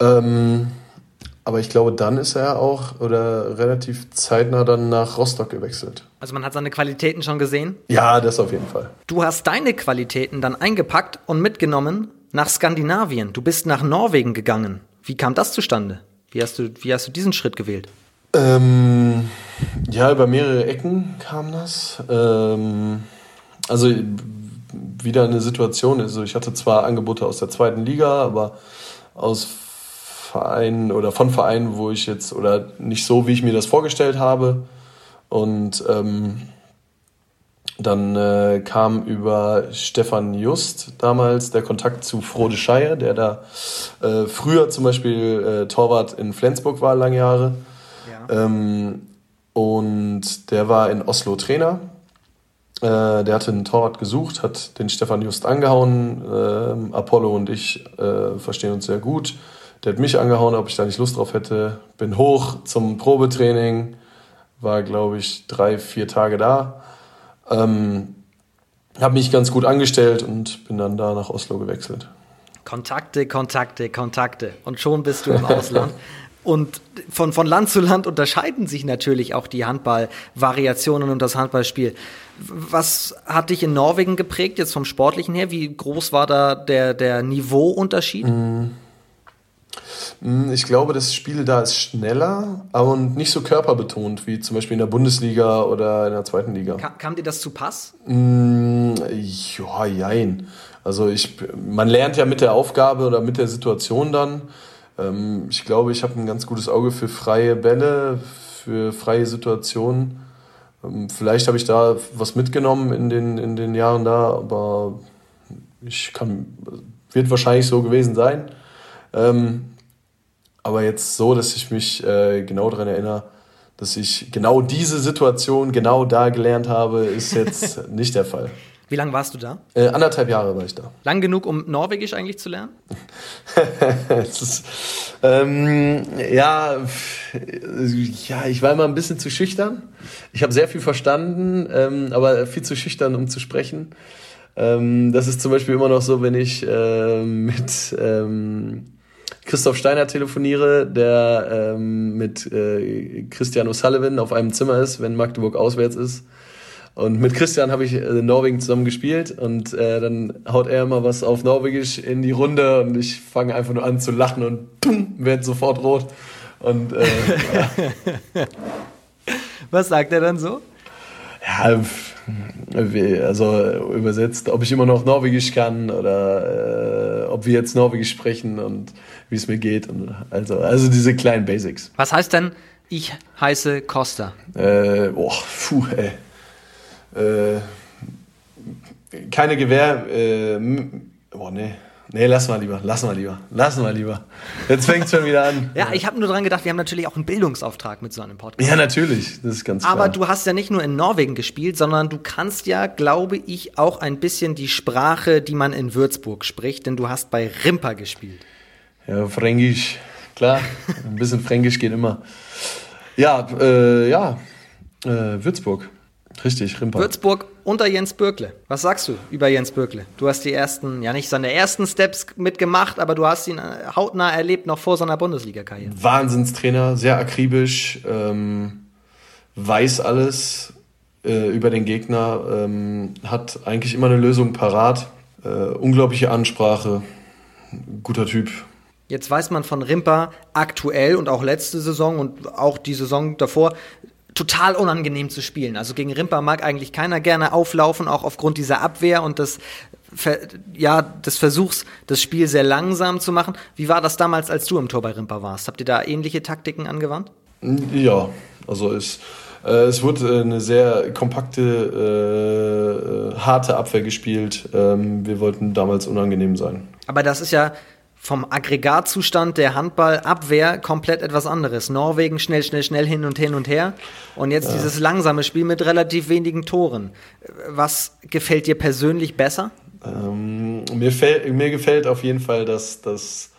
Ähm, aber ich glaube, dann ist er auch oder relativ zeitnah dann nach Rostock gewechselt. Also man hat seine Qualitäten schon gesehen? Ja, das auf jeden Fall. Du hast deine Qualitäten dann eingepackt und mitgenommen nach Skandinavien. Du bist nach Norwegen gegangen. Wie kam das zustande? Wie hast du, wie hast du diesen Schritt gewählt? Ähm, ja, über mehrere Ecken kam das. Ähm, also wieder eine Situation. Also ich hatte zwar Angebote aus der zweiten Liga, aber aus Vereinen oder von Vereinen, wo ich jetzt oder nicht so, wie ich mir das vorgestellt habe. Und ähm, dann äh, kam über Stefan Just damals der Kontakt zu Frode Scheier, der da äh, früher zum Beispiel äh, Torwart in Flensburg war, lange Jahre. Ja. Ähm, und der war in Oslo Trainer. Äh, der hatte einen Torwart gesucht, hat den Stefan Just angehauen. Ähm, Apollo und ich äh, verstehen uns sehr gut der hat mich angehauen, ob ich da nicht Lust drauf hätte. Bin hoch zum Probetraining, war glaube ich drei, vier Tage da. Ähm, habe mich ganz gut angestellt und bin dann da nach Oslo gewechselt. Kontakte, Kontakte, Kontakte. Und schon bist du im Ausland. Und von, von Land zu Land unterscheiden sich natürlich auch die Handballvariationen und das Handballspiel. Was hat dich in Norwegen geprägt, jetzt vom Sportlichen her? Wie groß war da der, der Niveauunterschied? Mm. Hm, ich glaube, das Spiel da ist schneller und nicht so körperbetont wie zum Beispiel in der Bundesliga oder in der zweiten Liga. Kam, kam dir das zu Pass? Mm, ja, jein. Also ich, man lernt ja mit der Aufgabe oder mit der Situation dann. Ähm, ich glaube, ich habe ein ganz gutes Auge für freie Bälle, für freie Situationen. Ähm, vielleicht habe ich da was mitgenommen in den, in den Jahren da, aber ich kann, wird wahrscheinlich so gewesen sein. Ähm, aber jetzt so, dass ich mich äh, genau daran erinnere, dass ich genau diese Situation genau da gelernt habe, ist jetzt nicht der Fall. Wie lange warst du da? Äh, anderthalb Jahre war ich da. Lang genug, um Norwegisch eigentlich zu lernen? ist, ähm, ja, ja, ich war immer ein bisschen zu schüchtern. Ich habe sehr viel verstanden, ähm, aber viel zu schüchtern, um zu sprechen. Ähm, das ist zum Beispiel immer noch so, wenn ich äh, mit ähm, Christoph Steiner telefoniere, der ähm, mit äh, Christian O'Sullivan auf einem Zimmer ist, wenn Magdeburg auswärts ist. Und mit Christian habe ich äh, Norwegen zusammen gespielt und äh, dann haut er immer was auf Norwegisch in die Runde und ich fange einfach nur an zu lachen und pum, werde sofort rot. Und äh, ja. Was sagt er dann so? Ja, also übersetzt, ob ich immer noch Norwegisch kann oder äh, ob wir jetzt Norwegisch sprechen und wie es mir geht. Und also, also diese kleinen Basics. Was heißt denn, ich heiße Costa? Äh, oh, puh, ey. Äh, keine Gewehr. Äh, boah, nee. Nee, lass mal lieber, lass mal lieber, lass mal lieber. Jetzt fängt es schon wieder an. ja, ich habe nur dran gedacht, wir haben natürlich auch einen Bildungsauftrag mit so einem Podcast. Ja, natürlich, das ist ganz klar. Aber du hast ja nicht nur in Norwegen gespielt, sondern du kannst ja, glaube ich, auch ein bisschen die Sprache, die man in Würzburg spricht, denn du hast bei Rimper gespielt. Ja, Fränkisch, klar, ein bisschen Fränkisch geht immer. Ja, äh, ja, äh, Würzburg. Richtig, Rimpa. Würzburg unter Jens Bürkle. Was sagst du über Jens Bürkle? Du hast die ersten, ja nicht seine ersten Steps mitgemacht, aber du hast ihn äh, hautnah erlebt, noch vor seiner Bundesliga-Karriere. Wahnsinnstrainer, sehr akribisch, ähm, weiß alles äh, über den Gegner, ähm, hat eigentlich immer eine Lösung parat, äh, unglaubliche Ansprache, guter Typ. Jetzt weiß man von Rimpa aktuell und auch letzte Saison und auch die Saison davor, total unangenehm zu spielen. Also gegen Rimper mag eigentlich keiner gerne auflaufen, auch aufgrund dieser Abwehr und des, ja, des Versuchs, das Spiel sehr langsam zu machen. Wie war das damals, als du im Tor bei Rimper warst? Habt ihr da ähnliche Taktiken angewandt? Ja, also es, äh, es wurde eine sehr kompakte, äh, harte Abwehr gespielt. Ähm, wir wollten damals unangenehm sein. Aber das ist ja vom Aggregatzustand der Handballabwehr komplett etwas anderes. Norwegen schnell, schnell, schnell hin und hin und her. Und jetzt ja. dieses langsame Spiel mit relativ wenigen Toren. Was gefällt dir persönlich besser? Ähm, mir, fällt, mir gefällt auf jeden Fall das, das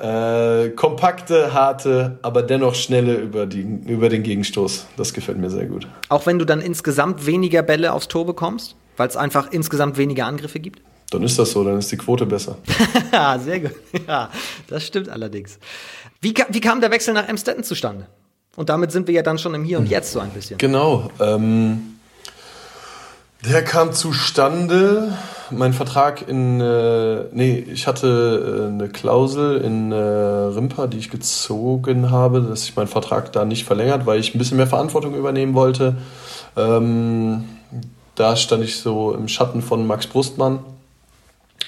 äh, kompakte, harte, aber dennoch schnelle über, die, über den Gegenstoß. Das gefällt mir sehr gut. Auch wenn du dann insgesamt weniger Bälle aufs Tor bekommst, weil es einfach insgesamt weniger Angriffe gibt? Dann ist das so, dann ist die Quote besser. Sehr gut. Ja, das stimmt allerdings. Wie, wie kam der Wechsel nach Emstetten zustande? Und damit sind wir ja dann schon im Hier und Jetzt so ein bisschen. Genau. Ähm, der kam zustande. Mein Vertrag in, äh, nee, ich hatte äh, eine Klausel in äh, Rimpa, die ich gezogen habe, dass ich meinen Vertrag da nicht verlängert, weil ich ein bisschen mehr Verantwortung übernehmen wollte. Ähm, da stand ich so im Schatten von Max Brustmann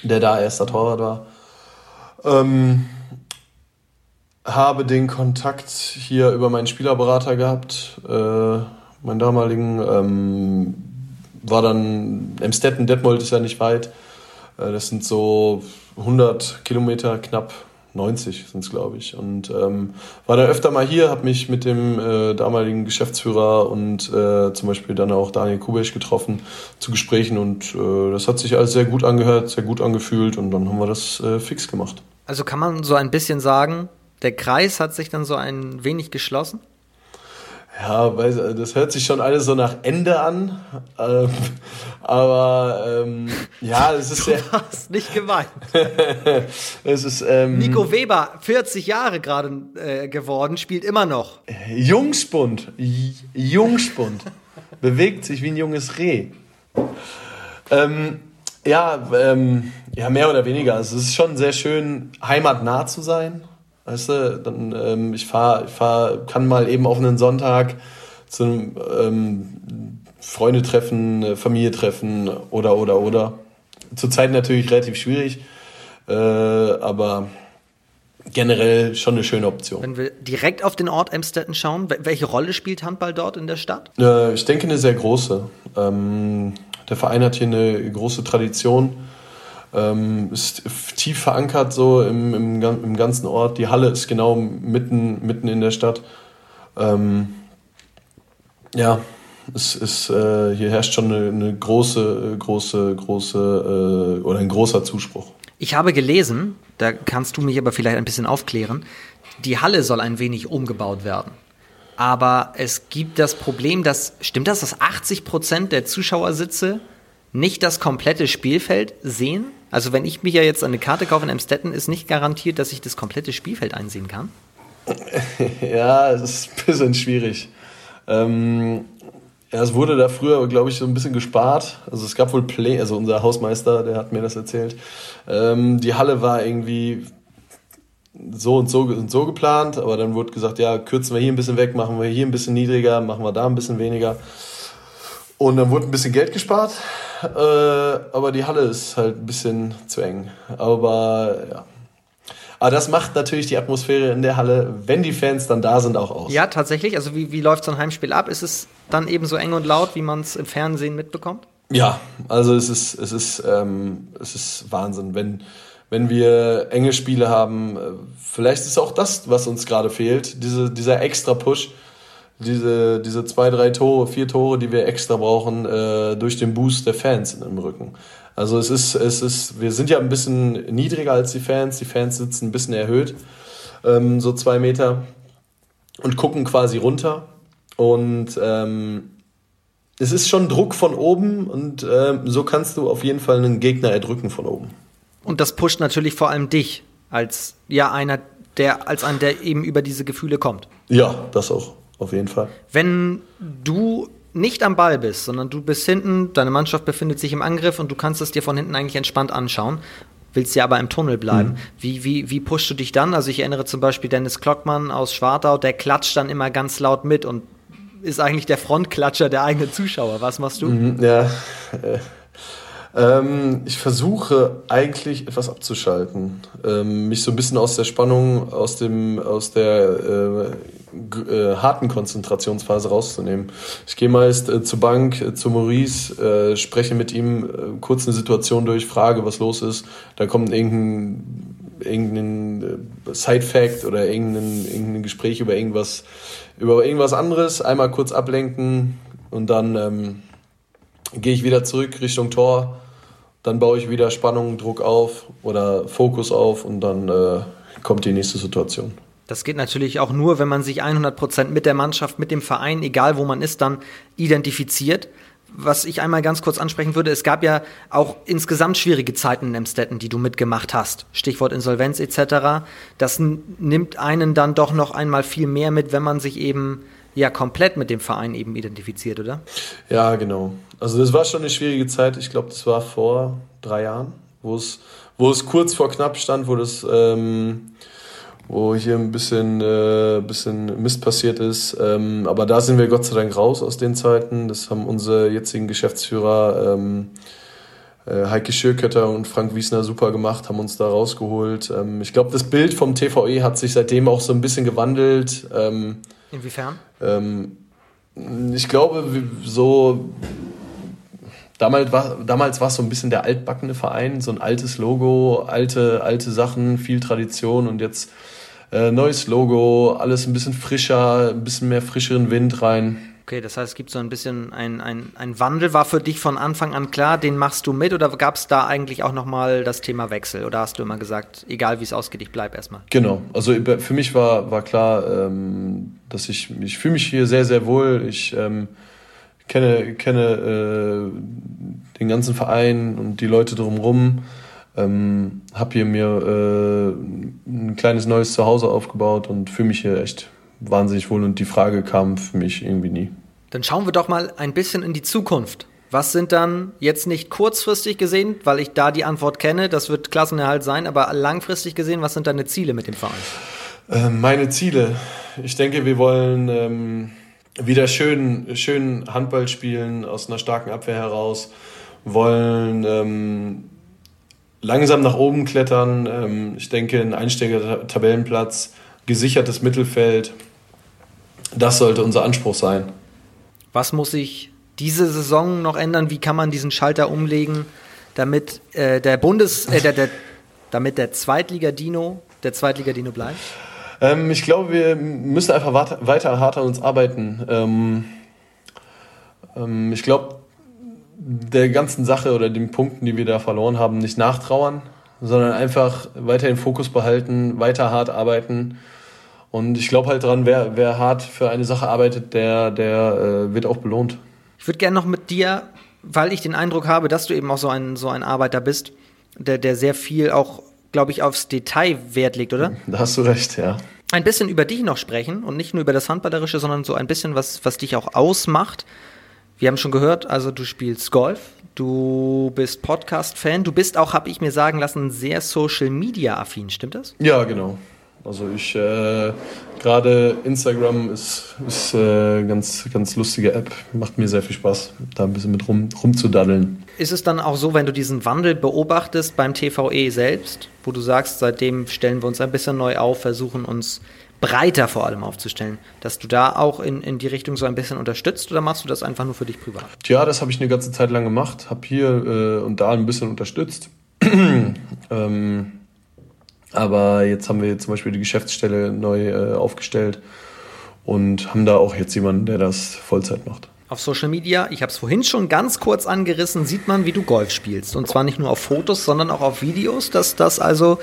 der da erster Torwart war. Ähm, habe den Kontakt hier über meinen Spielerberater gehabt, äh, meinen damaligen. Ähm, war dann Emstetten, Detmold ist ja nicht weit. Äh, das sind so 100 Kilometer knapp 90 sind es, glaube ich. Und ähm, war dann öfter mal hier, habe mich mit dem äh, damaligen Geschäftsführer und äh, zum Beispiel dann auch Daniel Kubesch getroffen zu Gesprächen und äh, das hat sich alles sehr gut angehört, sehr gut angefühlt und dann haben wir das äh, fix gemacht. Also kann man so ein bisschen sagen, der Kreis hat sich dann so ein wenig geschlossen? Ja, das hört sich schon alles so nach Ende an. Ähm, aber ähm, ja, es ist du ja. hast nicht gemeint. es ist. Ähm, Nico Weber, 40 Jahre gerade äh, geworden, spielt immer noch. Jungspund. Jungspund. Bewegt sich wie ein junges Reh. Ähm, ja, ähm, ja, mehr oder weniger. Also, es ist schon sehr schön, heimatnah zu sein. Weißt du, dann ähm, ich fahre, ich fahr, kann mal eben auf einen Sonntag zu einem ähm, Freunde treffen, Familie treffen oder oder oder. Zurzeit natürlich relativ schwierig, äh, aber generell schon eine schöne Option. Wenn wir direkt auf den Ort Emstetten schauen, welche Rolle spielt Handball dort in der Stadt? Äh, ich denke eine sehr große. Ähm, der Verein hat hier eine große Tradition ähm, ist tief verankert so im, im, im, ganzen Ort. Die Halle ist genau mitten, mitten in der Stadt. Ähm, ja, es ist, äh, hier herrscht schon eine, eine große, große, große äh, oder ein großer Zuspruch. Ich habe gelesen, da kannst du mich aber vielleicht ein bisschen aufklären, die Halle soll ein wenig umgebaut werden. Aber es gibt das Problem, dass, stimmt das, dass 80 Prozent der Zuschauersitze nicht das komplette Spielfeld sehen? Also wenn ich mich ja jetzt eine Karte kaufe in Amstetten, ist nicht garantiert, dass ich das komplette Spielfeld einsehen kann? ja, es ist ein bisschen schwierig. Ähm, ja, es wurde da früher, glaube ich, so ein bisschen gespart. Also es gab wohl Play, also unser Hausmeister, der hat mir das erzählt. Ähm, die Halle war irgendwie so und so und so geplant, aber dann wurde gesagt, ja, kürzen wir hier ein bisschen weg, machen wir hier ein bisschen niedriger, machen wir da ein bisschen weniger. Und dann wurde ein bisschen Geld gespart, äh, aber die Halle ist halt ein bisschen zu eng. Aber ja. Aber das macht natürlich die Atmosphäre in der Halle, wenn die Fans dann da sind, auch aus. Ja, tatsächlich. Also wie, wie läuft so ein Heimspiel ab? Ist es dann eben so eng und laut, wie man es im Fernsehen mitbekommt? Ja, also es ist, es ist, ähm, es ist Wahnsinn. Wenn, wenn wir enge Spiele haben, äh, vielleicht ist auch das, was uns gerade fehlt, diese, dieser extra Push diese, diese zwei, drei Tore, vier Tore, die wir extra brauchen, äh, durch den Boost der Fans im Rücken. Also es ist, es ist, wir sind ja ein bisschen niedriger als die Fans, die Fans sitzen ein bisschen erhöht, ähm, so zwei Meter und gucken quasi runter. Und ähm, es ist schon Druck von oben und äh, so kannst du auf jeden Fall einen Gegner erdrücken von oben. Und das pusht natürlich vor allem dich als ja einer, der als einer, der eben über diese Gefühle kommt. Ja, das auch, auf jeden Fall. Wenn du nicht am Ball bist, sondern du bist hinten, deine Mannschaft befindet sich im Angriff und du kannst es dir von hinten eigentlich entspannt anschauen, willst ja aber im Tunnel bleiben. Mhm. Wie, wie, wie pushst du dich dann? Also ich erinnere zum Beispiel Dennis Klockmann aus Schwartau, der klatscht dann immer ganz laut mit und ist eigentlich der Frontklatscher der eigenen Zuschauer. Was machst du? Mhm, ja, äh, ähm, ich versuche eigentlich etwas abzuschalten, ähm, mich so ein bisschen aus der Spannung, aus dem, aus der äh, äh, harten Konzentrationsphase rauszunehmen. Ich gehe meist äh, zur Bank, äh, zu Maurice, äh, spreche mit ihm äh, kurz eine Situation durch, frage, was los ist. Dann kommt irgendein irgendein Side-Fact oder irgendein, irgendein Gespräch über irgendwas, über irgendwas anderes, einmal kurz ablenken und dann ähm, gehe ich wieder zurück Richtung Tor dann baue ich wieder Spannung, Druck auf oder Fokus auf und dann äh, kommt die nächste Situation. Das geht natürlich auch nur, wenn man sich 100% mit der Mannschaft, mit dem Verein, egal wo man ist, dann identifiziert. Was ich einmal ganz kurz ansprechen würde, es gab ja auch insgesamt schwierige Zeiten in Emstetten, die du mitgemacht hast. Stichwort Insolvenz etc. Das nimmt einen dann doch noch einmal viel mehr mit, wenn man sich eben ja komplett mit dem Verein eben identifiziert, oder? Ja, genau. Also das war schon eine schwierige Zeit. Ich glaube, das war vor drei Jahren, wo es, wo es kurz vor knapp stand, wo das, ähm, wo hier ein bisschen, äh, bisschen Mist passiert ist. Ähm, aber da sind wir Gott sei Dank raus aus den Zeiten. Das haben unsere jetzigen Geschäftsführer ähm, äh, Heike Schürkötter und Frank Wiesner super gemacht, haben uns da rausgeholt. Ähm, ich glaube, das Bild vom TVE hat sich seitdem auch so ein bisschen gewandelt. Ähm, Inwiefern? Ähm, ich glaube, so damals war, damals war es so ein bisschen der altbackene Verein, so ein altes Logo, alte, alte Sachen, viel Tradition und jetzt äh, neues Logo, alles ein bisschen frischer, ein bisschen mehr frischeren Wind rein. Okay, das heißt, es gibt so ein bisschen ein, ein, ein Wandel. War für dich von Anfang an klar, den machst du mit oder gab es da eigentlich auch nochmal das Thema Wechsel? Oder hast du immer gesagt, egal wie es ausgeht, ich bleibe erstmal? Genau, also für mich war, war klar, ähm, dass ich, ich fühle mich hier sehr, sehr wohl. Ich ähm, kenne, kenne äh, den ganzen Verein und die Leute drumherum. Ähm, habe hier mir äh, ein kleines neues Zuhause aufgebaut und fühle mich hier echt wahnsinnig wohl und die Frage kam für mich irgendwie nie. Dann schauen wir doch mal ein bisschen in die Zukunft. Was sind dann jetzt nicht kurzfristig gesehen, weil ich da die Antwort kenne, das wird Klassenerhalt sein, aber langfristig gesehen, was sind deine Ziele mit dem Verein? Äh, meine Ziele. Ich denke, wir wollen ähm, wieder schön, schön Handball spielen aus einer starken Abwehr heraus, wollen ähm, langsam nach oben klettern. Ähm, ich denke, ein Einsteiger-Tabellenplatz, gesichertes Mittelfeld, das sollte unser Anspruch sein. Was muss sich diese Saison noch ändern? Wie kann man diesen Schalter umlegen, damit äh, der Bundes, äh, der, der, damit der Zweitliga-Dino, der Zweitliga-Dino bleibt? Ähm, ich glaube, wir müssen einfach weiter, weiter hart an uns arbeiten. Ähm, ähm, ich glaube, der ganzen Sache oder den Punkten, die wir da verloren haben, nicht nachtrauern, sondern einfach weiter den Fokus behalten, weiter hart arbeiten und ich glaube halt dran, wer, wer hart für eine Sache arbeitet, der, der äh, wird auch belohnt. Ich würde gerne noch mit dir, weil ich den Eindruck habe, dass du eben auch so ein, so ein Arbeiter bist, der, der sehr viel auch, glaube ich, aufs Detail Wert legt, oder? Da hast du recht, ja. Ein bisschen über dich noch sprechen und nicht nur über das Handballerische, sondern so ein bisschen, was, was dich auch ausmacht. Wir haben schon gehört, also du spielst Golf, du bist Podcast-Fan, du bist auch, habe ich mir sagen lassen, sehr Social-Media-affin, stimmt das? Ja, genau. Also ich äh, gerade Instagram ist, ist äh, ganz ganz lustige App, macht mir sehr viel Spaß, da ein bisschen mit rum rumzudaddeln. Ist es dann auch so, wenn du diesen Wandel beobachtest beim TVE selbst, wo du sagst, seitdem stellen wir uns ein bisschen neu auf, versuchen uns breiter vor allem aufzustellen, dass du da auch in, in die Richtung so ein bisschen unterstützt oder machst du das einfach nur für dich privat? Ja, das habe ich eine ganze Zeit lang gemacht, habe hier äh, und da ein bisschen unterstützt. ähm, aber jetzt haben wir zum Beispiel die Geschäftsstelle neu äh, aufgestellt und haben da auch jetzt jemanden, der das Vollzeit macht. Auf Social Media, ich habe es vorhin schon ganz kurz angerissen, sieht man, wie du Golf spielst. Und zwar nicht nur auf Fotos, sondern auch auf Videos, dass das also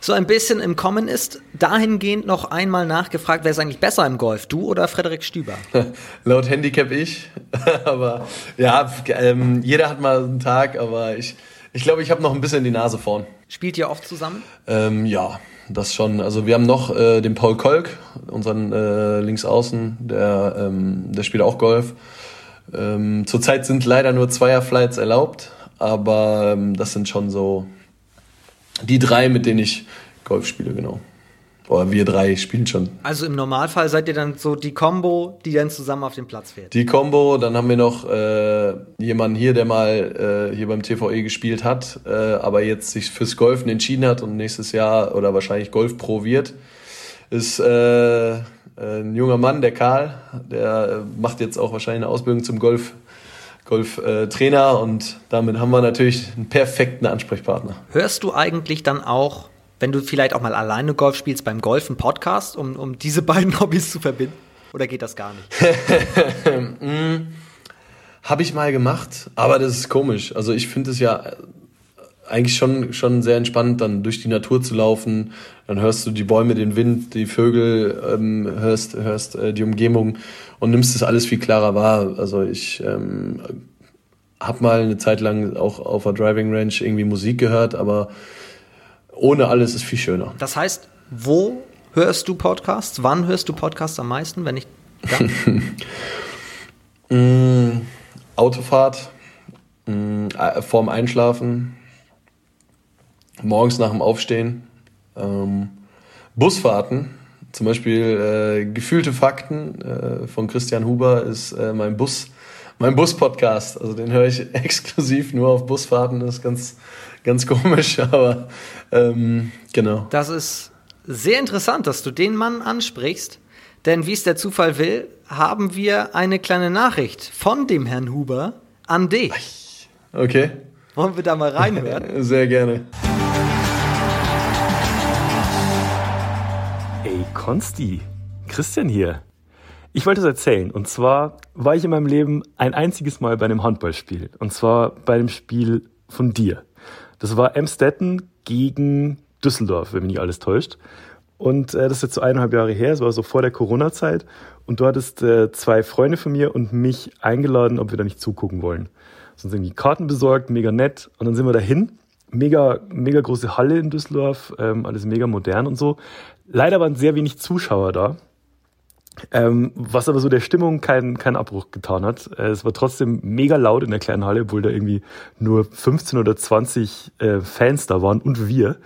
so ein bisschen im Kommen ist. Dahingehend noch einmal nachgefragt, wer ist eigentlich besser im Golf, du oder Frederik Stüber? Laut Handicap ich. aber ja, ähm, jeder hat mal einen Tag, aber ich, ich glaube, ich habe noch ein bisschen die Nase vorn. Spielt ihr oft zusammen? Ähm, ja, das schon. Also wir haben noch äh, den Paul Kolk, unseren äh, Linksaußen, der, ähm, der spielt auch Golf. Ähm, zurzeit sind leider nur Zweierflights erlaubt, aber ähm, das sind schon so die drei, mit denen ich Golf spiele, genau. Oder wir drei spielen schon. Also im Normalfall seid ihr dann so die Combo, die dann zusammen auf den Platz fährt. Die Combo, dann haben wir noch äh, jemanden hier, der mal äh, hier beim TVE gespielt hat, äh, aber jetzt sich fürs Golfen entschieden hat und nächstes Jahr oder wahrscheinlich Golf Pro wird. Ist äh, ein junger Mann, der Karl, der äh, macht jetzt auch wahrscheinlich eine Ausbildung zum Golf. Golftrainer äh, und damit haben wir natürlich einen perfekten Ansprechpartner. Hörst du eigentlich dann auch wenn du vielleicht auch mal alleine Golf spielst, beim Golfen Podcast, um, um diese beiden Hobbys zu verbinden? Oder geht das gar nicht? mm, Habe ich mal gemacht, aber das ist komisch. Also ich finde es ja eigentlich schon, schon sehr entspannt, dann durch die Natur zu laufen. Dann hörst du die Bäume, den Wind, die Vögel, ähm, hörst, hörst äh, die Umgebung und nimmst das alles viel klarer wahr. Also ich ähm, habe mal eine Zeit lang auch auf der Driving Range irgendwie Musik gehört, aber ohne alles ist viel schöner. Das heißt, wo hörst du Podcasts? Wann hörst du Podcasts am meisten, wenn ich mm, Autofahrt, mm, äh, vorm Einschlafen, morgens nach dem Aufstehen, ähm, Busfahrten, zum Beispiel äh, Gefühlte Fakten äh, von Christian Huber ist äh, mein Bus, mein Bus-Podcast. Also den höre ich exklusiv nur auf Busfahrten. Das ist ganz, ganz komisch, aber ähm, genau. Das ist sehr interessant, dass du den Mann ansprichst, denn wie es der Zufall will, haben wir eine kleine Nachricht von dem Herrn Huber an dich. Okay. Wollen wir da mal reinhören? Sehr gerne. Konsti, Christian hier. Ich wollte es erzählen. Und zwar war ich in meinem Leben ein einziges Mal bei einem Handballspiel. Und zwar bei dem Spiel von dir. Das war Emstetten gegen Düsseldorf, wenn mich nicht alles täuscht. Und äh, das ist jetzt so eineinhalb Jahre her, es war so vor der Corona-Zeit. Und du hattest äh, zwei Freunde von mir und mich eingeladen, ob wir da nicht zugucken wollen. Sonst irgendwie Karten besorgt, mega nett. Und dann sind wir dahin. Mega, mega große Halle in Düsseldorf, ähm, alles mega modern und so. Leider waren sehr wenig Zuschauer da. Ähm, was aber so der Stimmung keinen keinen Abbruch getan hat. Äh, es war trotzdem mega laut in der kleinen Halle, obwohl da irgendwie nur 15 oder 20 äh, Fans da waren und wir.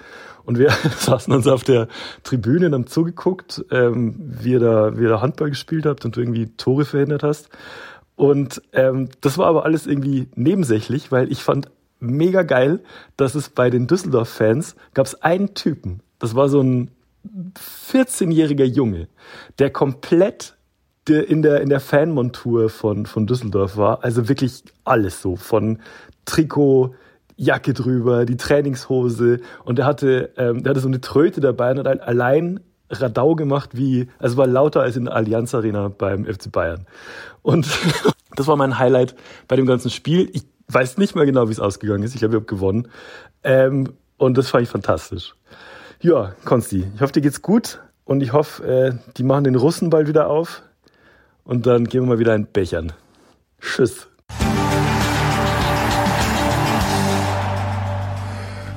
Und wir saßen uns auf der Tribüne und haben zugeguckt, ähm, wie, ihr da, wie ihr da Handball gespielt habt und du irgendwie Tore verhindert hast. Und ähm, das war aber alles irgendwie nebensächlich, weil ich fand mega geil, dass es bei den Düsseldorf-Fans gab es einen Typen. Das war so ein 14-jähriger Junge, der komplett in der, in der Fanmontur von, von Düsseldorf war. Also wirklich alles so. Von Trikot, Jacke drüber, die Trainingshose. Und er hatte, ähm, hatte so eine Tröte dabei und hat allein Radau gemacht wie, also war lauter als in der Allianz Arena beim FC Bayern. Und das war mein Highlight bei dem ganzen Spiel. Ich weiß nicht mehr genau, wie es ausgegangen ist. Ich glaube, ich habe gewonnen. Ähm, und das fand ich fantastisch. Ja, Konsti, ich hoffe, dir geht's gut und ich hoffe, äh, die machen den Russen bald wieder auf und dann gehen wir mal wieder in Bechern. Tschüss.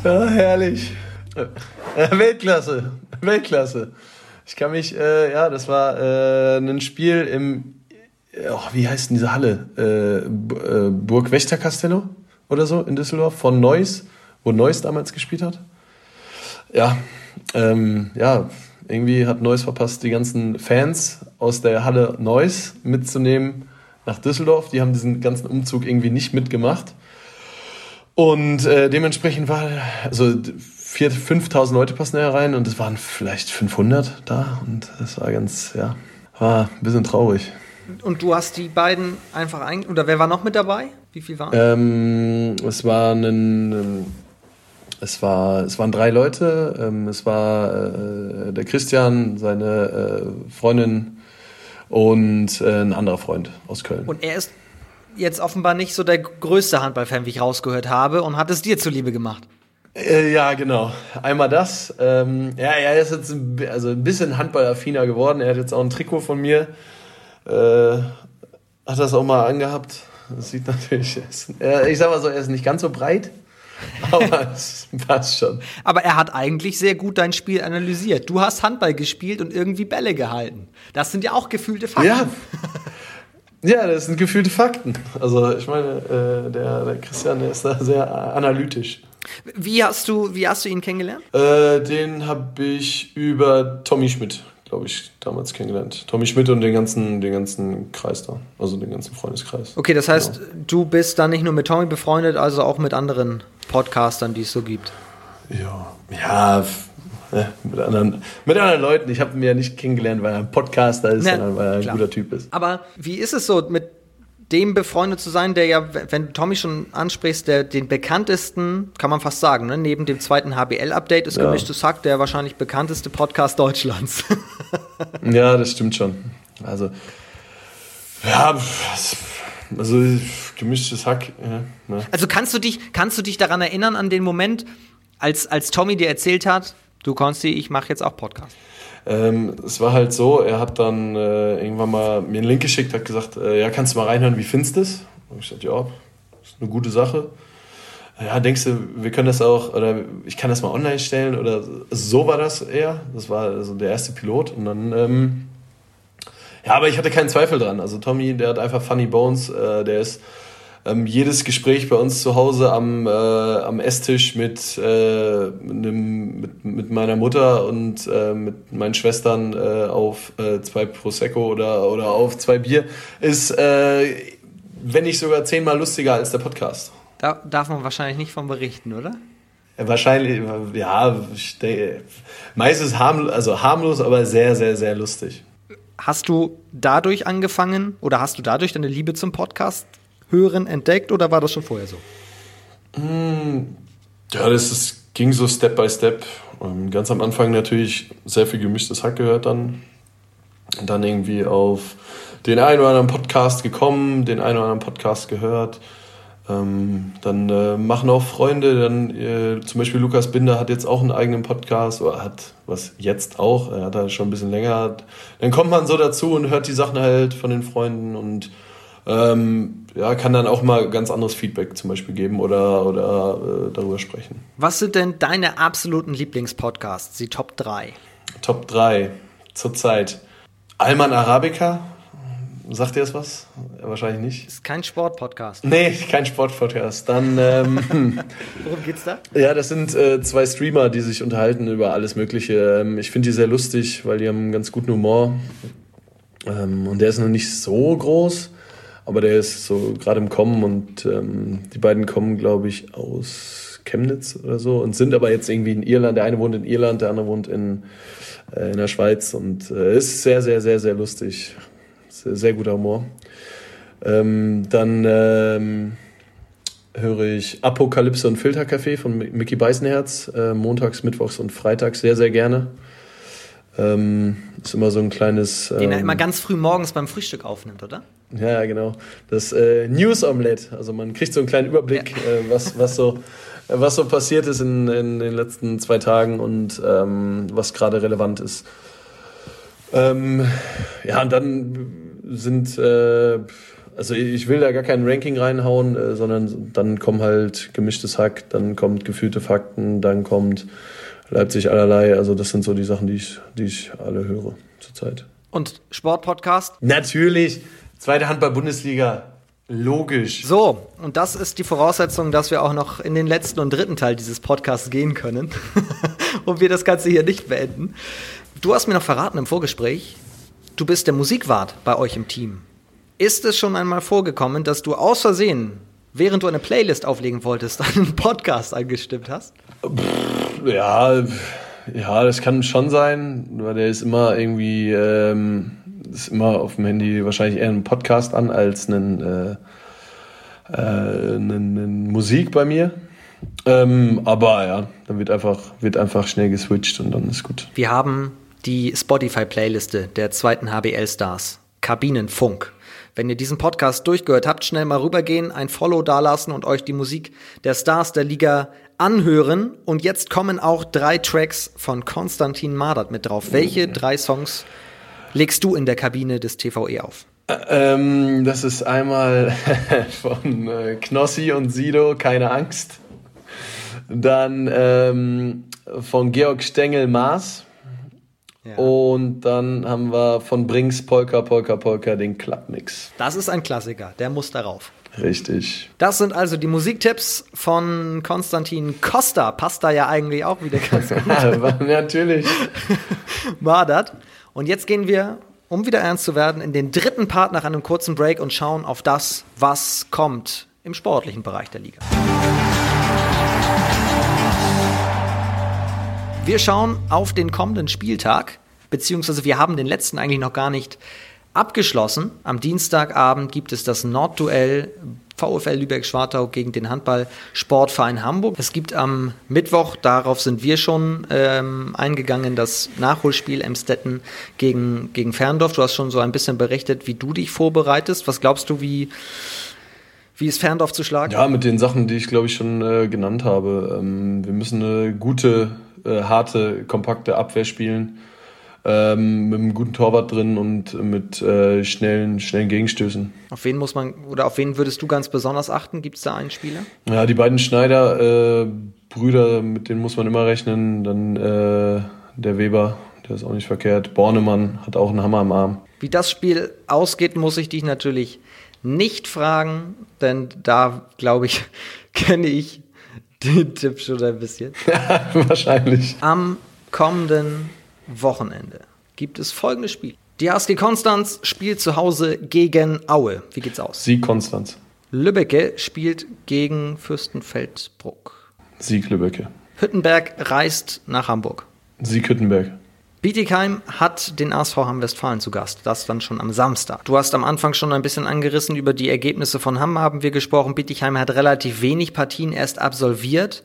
Ja, herrlich. Äh, Weltklasse, Weltklasse. Ich kann mich, äh, ja, das war äh, ein Spiel im, oh, wie heißt denn diese Halle? Äh, äh Burg Wächter oder so in Düsseldorf von Neuss, wo Neuss damals gespielt hat ja, ähm, ja, irgendwie hat Neuss verpasst, die ganzen Fans aus der Halle Neuss mitzunehmen nach Düsseldorf. Die haben diesen ganzen Umzug irgendwie nicht mitgemacht. Und äh, dementsprechend war, also 4.000, 5.000 Leute passen da rein und es waren vielleicht 500 da. Und das war ganz, ja, war ein bisschen traurig. Und du hast die beiden einfach ein, oder wer war noch mit dabei? Wie viel waren? Ähm, es war ein, ein es, war, es waren drei Leute. Ähm, es war äh, der Christian, seine äh, Freundin und äh, ein anderer Freund aus Köln. Und er ist jetzt offenbar nicht so der größte Handballfan, wie ich rausgehört habe, und hat es dir zuliebe gemacht. Äh, ja, genau. Einmal das. Ähm, ja, er ist jetzt ein, also ein bisschen handballaffiner geworden. Er hat jetzt auch ein Trikot von mir. Äh, hat das auch mal angehabt. Das sieht natürlich, ich sag mal so, er ist nicht ganz so breit. Aber es passt schon. Aber er hat eigentlich sehr gut dein Spiel analysiert. Du hast Handball gespielt und irgendwie Bälle gehalten. Das sind ja auch gefühlte Fakten. Ja, ja das sind gefühlte Fakten. Also ich meine, äh, der, der Christian, der ist da sehr analytisch. Wie hast du, wie hast du ihn kennengelernt? Äh, den habe ich über Tommy Schmidt, glaube ich, damals kennengelernt. Tommy Schmidt und den ganzen, den ganzen Kreis da, also den ganzen Freundeskreis. Okay, das heißt, genau. du bist dann nicht nur mit Tommy befreundet, also auch mit anderen Podcastern, die es so gibt. Ja, ja, mit anderen, mit anderen Leuten. Ich habe ihn ja nicht kennengelernt, weil er ein Podcaster ist, ja, sondern weil er ein klar. guter Typ ist. Aber wie ist es so, mit dem befreundet zu sein, der ja, wenn du Tommy schon ansprichst, der den bekanntesten, kann man fast sagen, ne? neben dem zweiten HBL-Update ist ja. Gemischtes Hack der wahrscheinlich bekannteste Podcast Deutschlands. ja, das stimmt schon. Also, ja, also gemischtes Hack. Ja, ne. Also kannst du dich, kannst du dich daran erinnern an den Moment, als, als Tommy dir erzählt hat, du Konsti, ich mache jetzt auch Podcast? Ähm, es war halt so, er hat dann äh, irgendwann mal mir einen Link geschickt, hat gesagt, äh, ja, kannst du mal reinhören, wie findest du es? Und ich sagte, ja, ist eine gute Sache. Ja, denkst du, wir können das auch, oder ich kann das mal online stellen, oder so war das eher. Das war also der erste Pilot. Und dann, ähm, ja, aber ich hatte keinen Zweifel dran. Also Tommy, der hat einfach Funny Bones, äh, der ist ähm, jedes Gespräch bei uns zu Hause am, äh, am Esstisch mit, äh, einem, mit, mit meiner Mutter und äh, mit meinen Schwestern äh, auf äh, zwei Prosecco oder, oder auf zwei Bier ist, äh, wenn nicht sogar zehnmal lustiger als der Podcast. Da darf man wahrscheinlich nicht von berichten, oder? Wahrscheinlich, ja, meistens harmlos, also harmlos, aber sehr, sehr, sehr lustig. Hast du dadurch angefangen oder hast du dadurch deine Liebe zum Podcast Hören entdeckt oder war das schon vorher so? Hm, ja, das ist, ging so Step by Step. Und ganz am Anfang natürlich sehr viel gemischtes Hack gehört dann. Und dann irgendwie auf den einen oder anderen Podcast gekommen, den einen oder anderen Podcast gehört. Ähm, dann äh, machen auch Freunde, dann äh, zum Beispiel Lukas Binder hat jetzt auch einen eigenen Podcast oder hat was jetzt auch, er hat da schon ein bisschen länger. Dann kommt man so dazu und hört die Sachen halt von den Freunden und ähm, ja, kann dann auch mal ganz anderes Feedback zum Beispiel geben oder, oder äh, darüber sprechen. Was sind denn deine absoluten Lieblingspodcasts, die Top 3? Top 3 zurzeit. Alman Arabica. Sagt ihr das was? Wahrscheinlich nicht. Ist kein Sportpodcast. Nee, kein Sportpodcast. Dann. Ähm, Worum geht's da? Ja, das sind äh, zwei Streamer, die sich unterhalten über alles Mögliche. Ähm, ich finde die sehr lustig, weil die haben einen ganz guten Humor. Ähm, und der ist noch nicht so groß. Aber der ist so gerade im Kommen und ähm, die beiden kommen, glaube ich, aus Chemnitz oder so und sind aber jetzt irgendwie in Irland. Der eine wohnt in Irland, der andere wohnt in, äh, in der Schweiz und äh, ist sehr, sehr, sehr, sehr lustig. Sehr, sehr guter Humor. Ähm, dann ähm, höre ich Apokalypse und Filterkaffee von Mickey Beißenherz, äh, montags, mittwochs und freitags sehr, sehr gerne. Ähm, ist immer so ein kleines. Den er immer ähm, ganz früh morgens beim Frühstück aufnimmt, oder? Ja, genau. Das äh, News Omelette. Also man kriegt so einen kleinen Überblick, ja. äh, was, was, so, was so passiert ist in, in den letzten zwei Tagen und ähm, was gerade relevant ist. Ähm, ja, und dann sind, äh, also ich will da gar kein Ranking reinhauen, äh, sondern dann kommt halt gemischtes Hack, dann kommt gefühlte Fakten, dann kommt Leipzig allerlei. Also das sind so die Sachen, die ich, die ich alle höre zurzeit. Und Sportpodcast? Natürlich. Zweite Handball-Bundesliga. Logisch. So, und das ist die Voraussetzung, dass wir auch noch in den letzten und dritten Teil dieses Podcasts gehen können und wir das Ganze hier nicht beenden. Du hast mir noch verraten im Vorgespräch, du bist der Musikwart bei euch im Team. Ist es schon einmal vorgekommen, dass du aus Versehen, während du eine Playlist auflegen wolltest, einen Podcast angestimmt hast? Ja, ja, das kann schon sein, weil der ist immer irgendwie ähm, ist immer auf dem Handy wahrscheinlich eher ein Podcast an als einen, äh, äh, einen, einen Musik bei mir. Ähm, aber ja, dann wird einfach, wird einfach schnell geswitcht und dann ist gut. Wir haben die Spotify-Playliste der zweiten HBL-Stars, Kabinenfunk. wenn ihr diesen Podcast durchgehört habt, schnell mal rübergehen, ein Follow dalassen und euch die Musik der Stars der Liga anhören. Und jetzt kommen auch drei Tracks von Konstantin Madert mit drauf. Welche drei Songs legst du in der Kabine des TVE auf? Ähm, das ist einmal von äh, Knossi und Sido, keine Angst. Dann ähm, von Georg Stengel Maas. Ja. Und dann haben wir von Brinks Polka, Polka, Polka den Clubmix. Das ist ein Klassiker, der muss darauf. Richtig. Das sind also die Musiktipps von Konstantin Costa. Passt da ja eigentlich auch wieder ganz gut. Natürlich. Madert. Und jetzt gehen wir, um wieder ernst zu werden, in den dritten Part nach einem kurzen Break und schauen auf das, was kommt im sportlichen Bereich der Liga. Wir schauen auf den kommenden Spieltag, beziehungsweise wir haben den letzten eigentlich noch gar nicht abgeschlossen. Am Dienstagabend gibt es das Nordduell VfL Lübeck-Schwartau gegen den Handball-Sportverein Hamburg. Es gibt am Mittwoch, darauf sind wir schon ähm, eingegangen, das Nachholspiel Emstetten gegen, gegen Ferndorf. Du hast schon so ein bisschen berichtet, wie du dich vorbereitest. Was glaubst du, wie, wie ist Ferndorf zu schlagen? Ja, mit den Sachen, die ich glaube ich schon äh, genannt habe. Ähm, wir müssen eine gute äh, harte, kompakte Abwehr spielen. Ähm, mit einem guten Torwart drin und mit äh, schnellen, schnellen Gegenstößen. Auf wen muss man oder auf wen würdest du ganz besonders achten? Gibt es da einen Spieler? Ja, die beiden Schneider, äh, Brüder, mit denen muss man immer rechnen. Dann äh, der Weber, der ist auch nicht verkehrt. Bornemann hat auch einen Hammer am Arm. Wie das Spiel ausgeht, muss ich dich natürlich nicht fragen, denn da glaube ich, kenne ich den Tipp schon ein bisschen. Ja, wahrscheinlich. Am kommenden Wochenende gibt es folgendes Spiel. Die HSG Konstanz spielt zu Hause gegen Aue. Wie geht's aus? Sieg Konstanz. Lübbecke spielt gegen Fürstenfeldbruck. Sieg Lübbecke. Hüttenberg reist nach Hamburg. Sieg Hüttenberg. Bietigheim hat den ASV Hamm-Westfalen zu Gast. Das dann schon am Samstag. Du hast am Anfang schon ein bisschen angerissen über die Ergebnisse von Hamm haben wir gesprochen. Bietigheim hat relativ wenig Partien erst absolviert.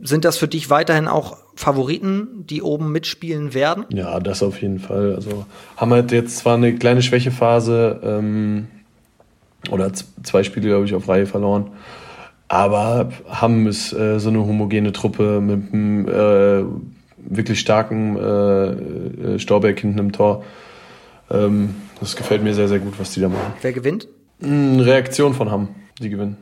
Sind das für dich weiterhin auch Favoriten, die oben mitspielen werden? Ja, das auf jeden Fall. Also Hamm hat jetzt zwar eine kleine Schwächephase ähm, oder zwei Spiele, glaube ich, auf Reihe verloren. Aber Hamm ist äh, so eine homogene Truppe mit einem äh, wirklich starken äh, äh, Storbeck hinten im Tor. Ähm, das gefällt mir sehr, sehr gut, was die da machen. Wer gewinnt? Eine Reaktion von Hamm, die gewinnen.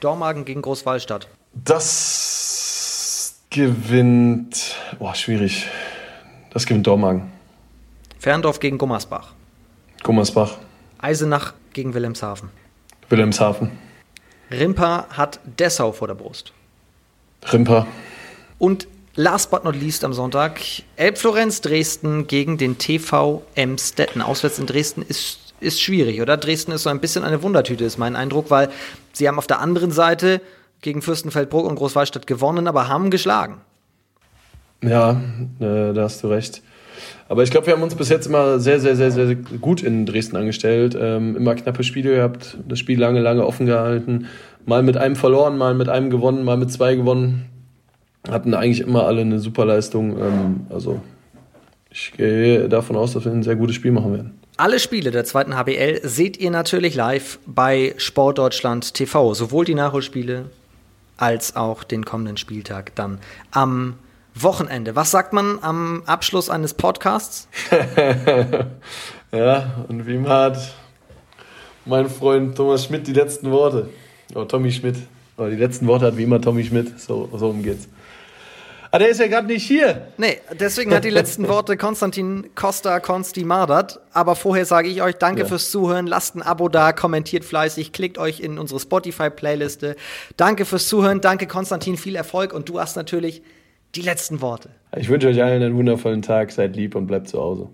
Dormagen gegen Großwallstadt. Das gewinnt. Boah, schwierig. Das gewinnt Dormagen. Ferndorf gegen Gummersbach. Gummersbach. Eisenach gegen Wilhelmshaven. Wilhelmshaven. Rimper hat Dessau vor der Brust. Rimper. Und Last but not least am Sonntag Elbflorenz Dresden gegen den TV Emstetten. Auswärts in Dresden ist, ist schwierig, oder? Dresden ist so ein bisschen eine Wundertüte, ist mein Eindruck, weil sie haben auf der anderen Seite gegen Fürstenfeldbruck und Großwallstadt gewonnen, aber haben geschlagen. Ja, äh, da hast du recht. Aber ich glaube, wir haben uns bis jetzt immer sehr, sehr, sehr, sehr gut in Dresden angestellt. Ähm, immer knappe Spiele gehabt, das Spiel lange, lange offen gehalten. Mal mit einem verloren, mal mit einem gewonnen, mal mit zwei gewonnen hatten eigentlich immer alle eine super Leistung. Ähm, also ich gehe davon aus, dass wir ein sehr gutes Spiel machen werden. Alle Spiele der zweiten HBL seht ihr natürlich live bei Sportdeutschland TV. Sowohl die Nachholspiele als auch den kommenden Spieltag dann am Wochenende. Was sagt man am Abschluss eines Podcasts? ja, und wie hat mein Freund Thomas Schmidt die letzten Worte? Oh, Tommy Schmidt. Aber die letzten Worte hat wie immer Tommy Schmidt. So, so umgeht's. Ah, der ist ja gerade nicht hier. Nee, deswegen hat die letzten Worte Konstantin Costa Konsti Mardert. Aber vorher sage ich euch danke ja. fürs Zuhören. Lasst ein Abo da, kommentiert fleißig, klickt euch in unsere Spotify-Playliste. Danke fürs Zuhören. Danke, Konstantin. Viel Erfolg. Und du hast natürlich die letzten Worte. Ich wünsche euch allen einen wundervollen Tag. Seid lieb und bleibt zu Hause.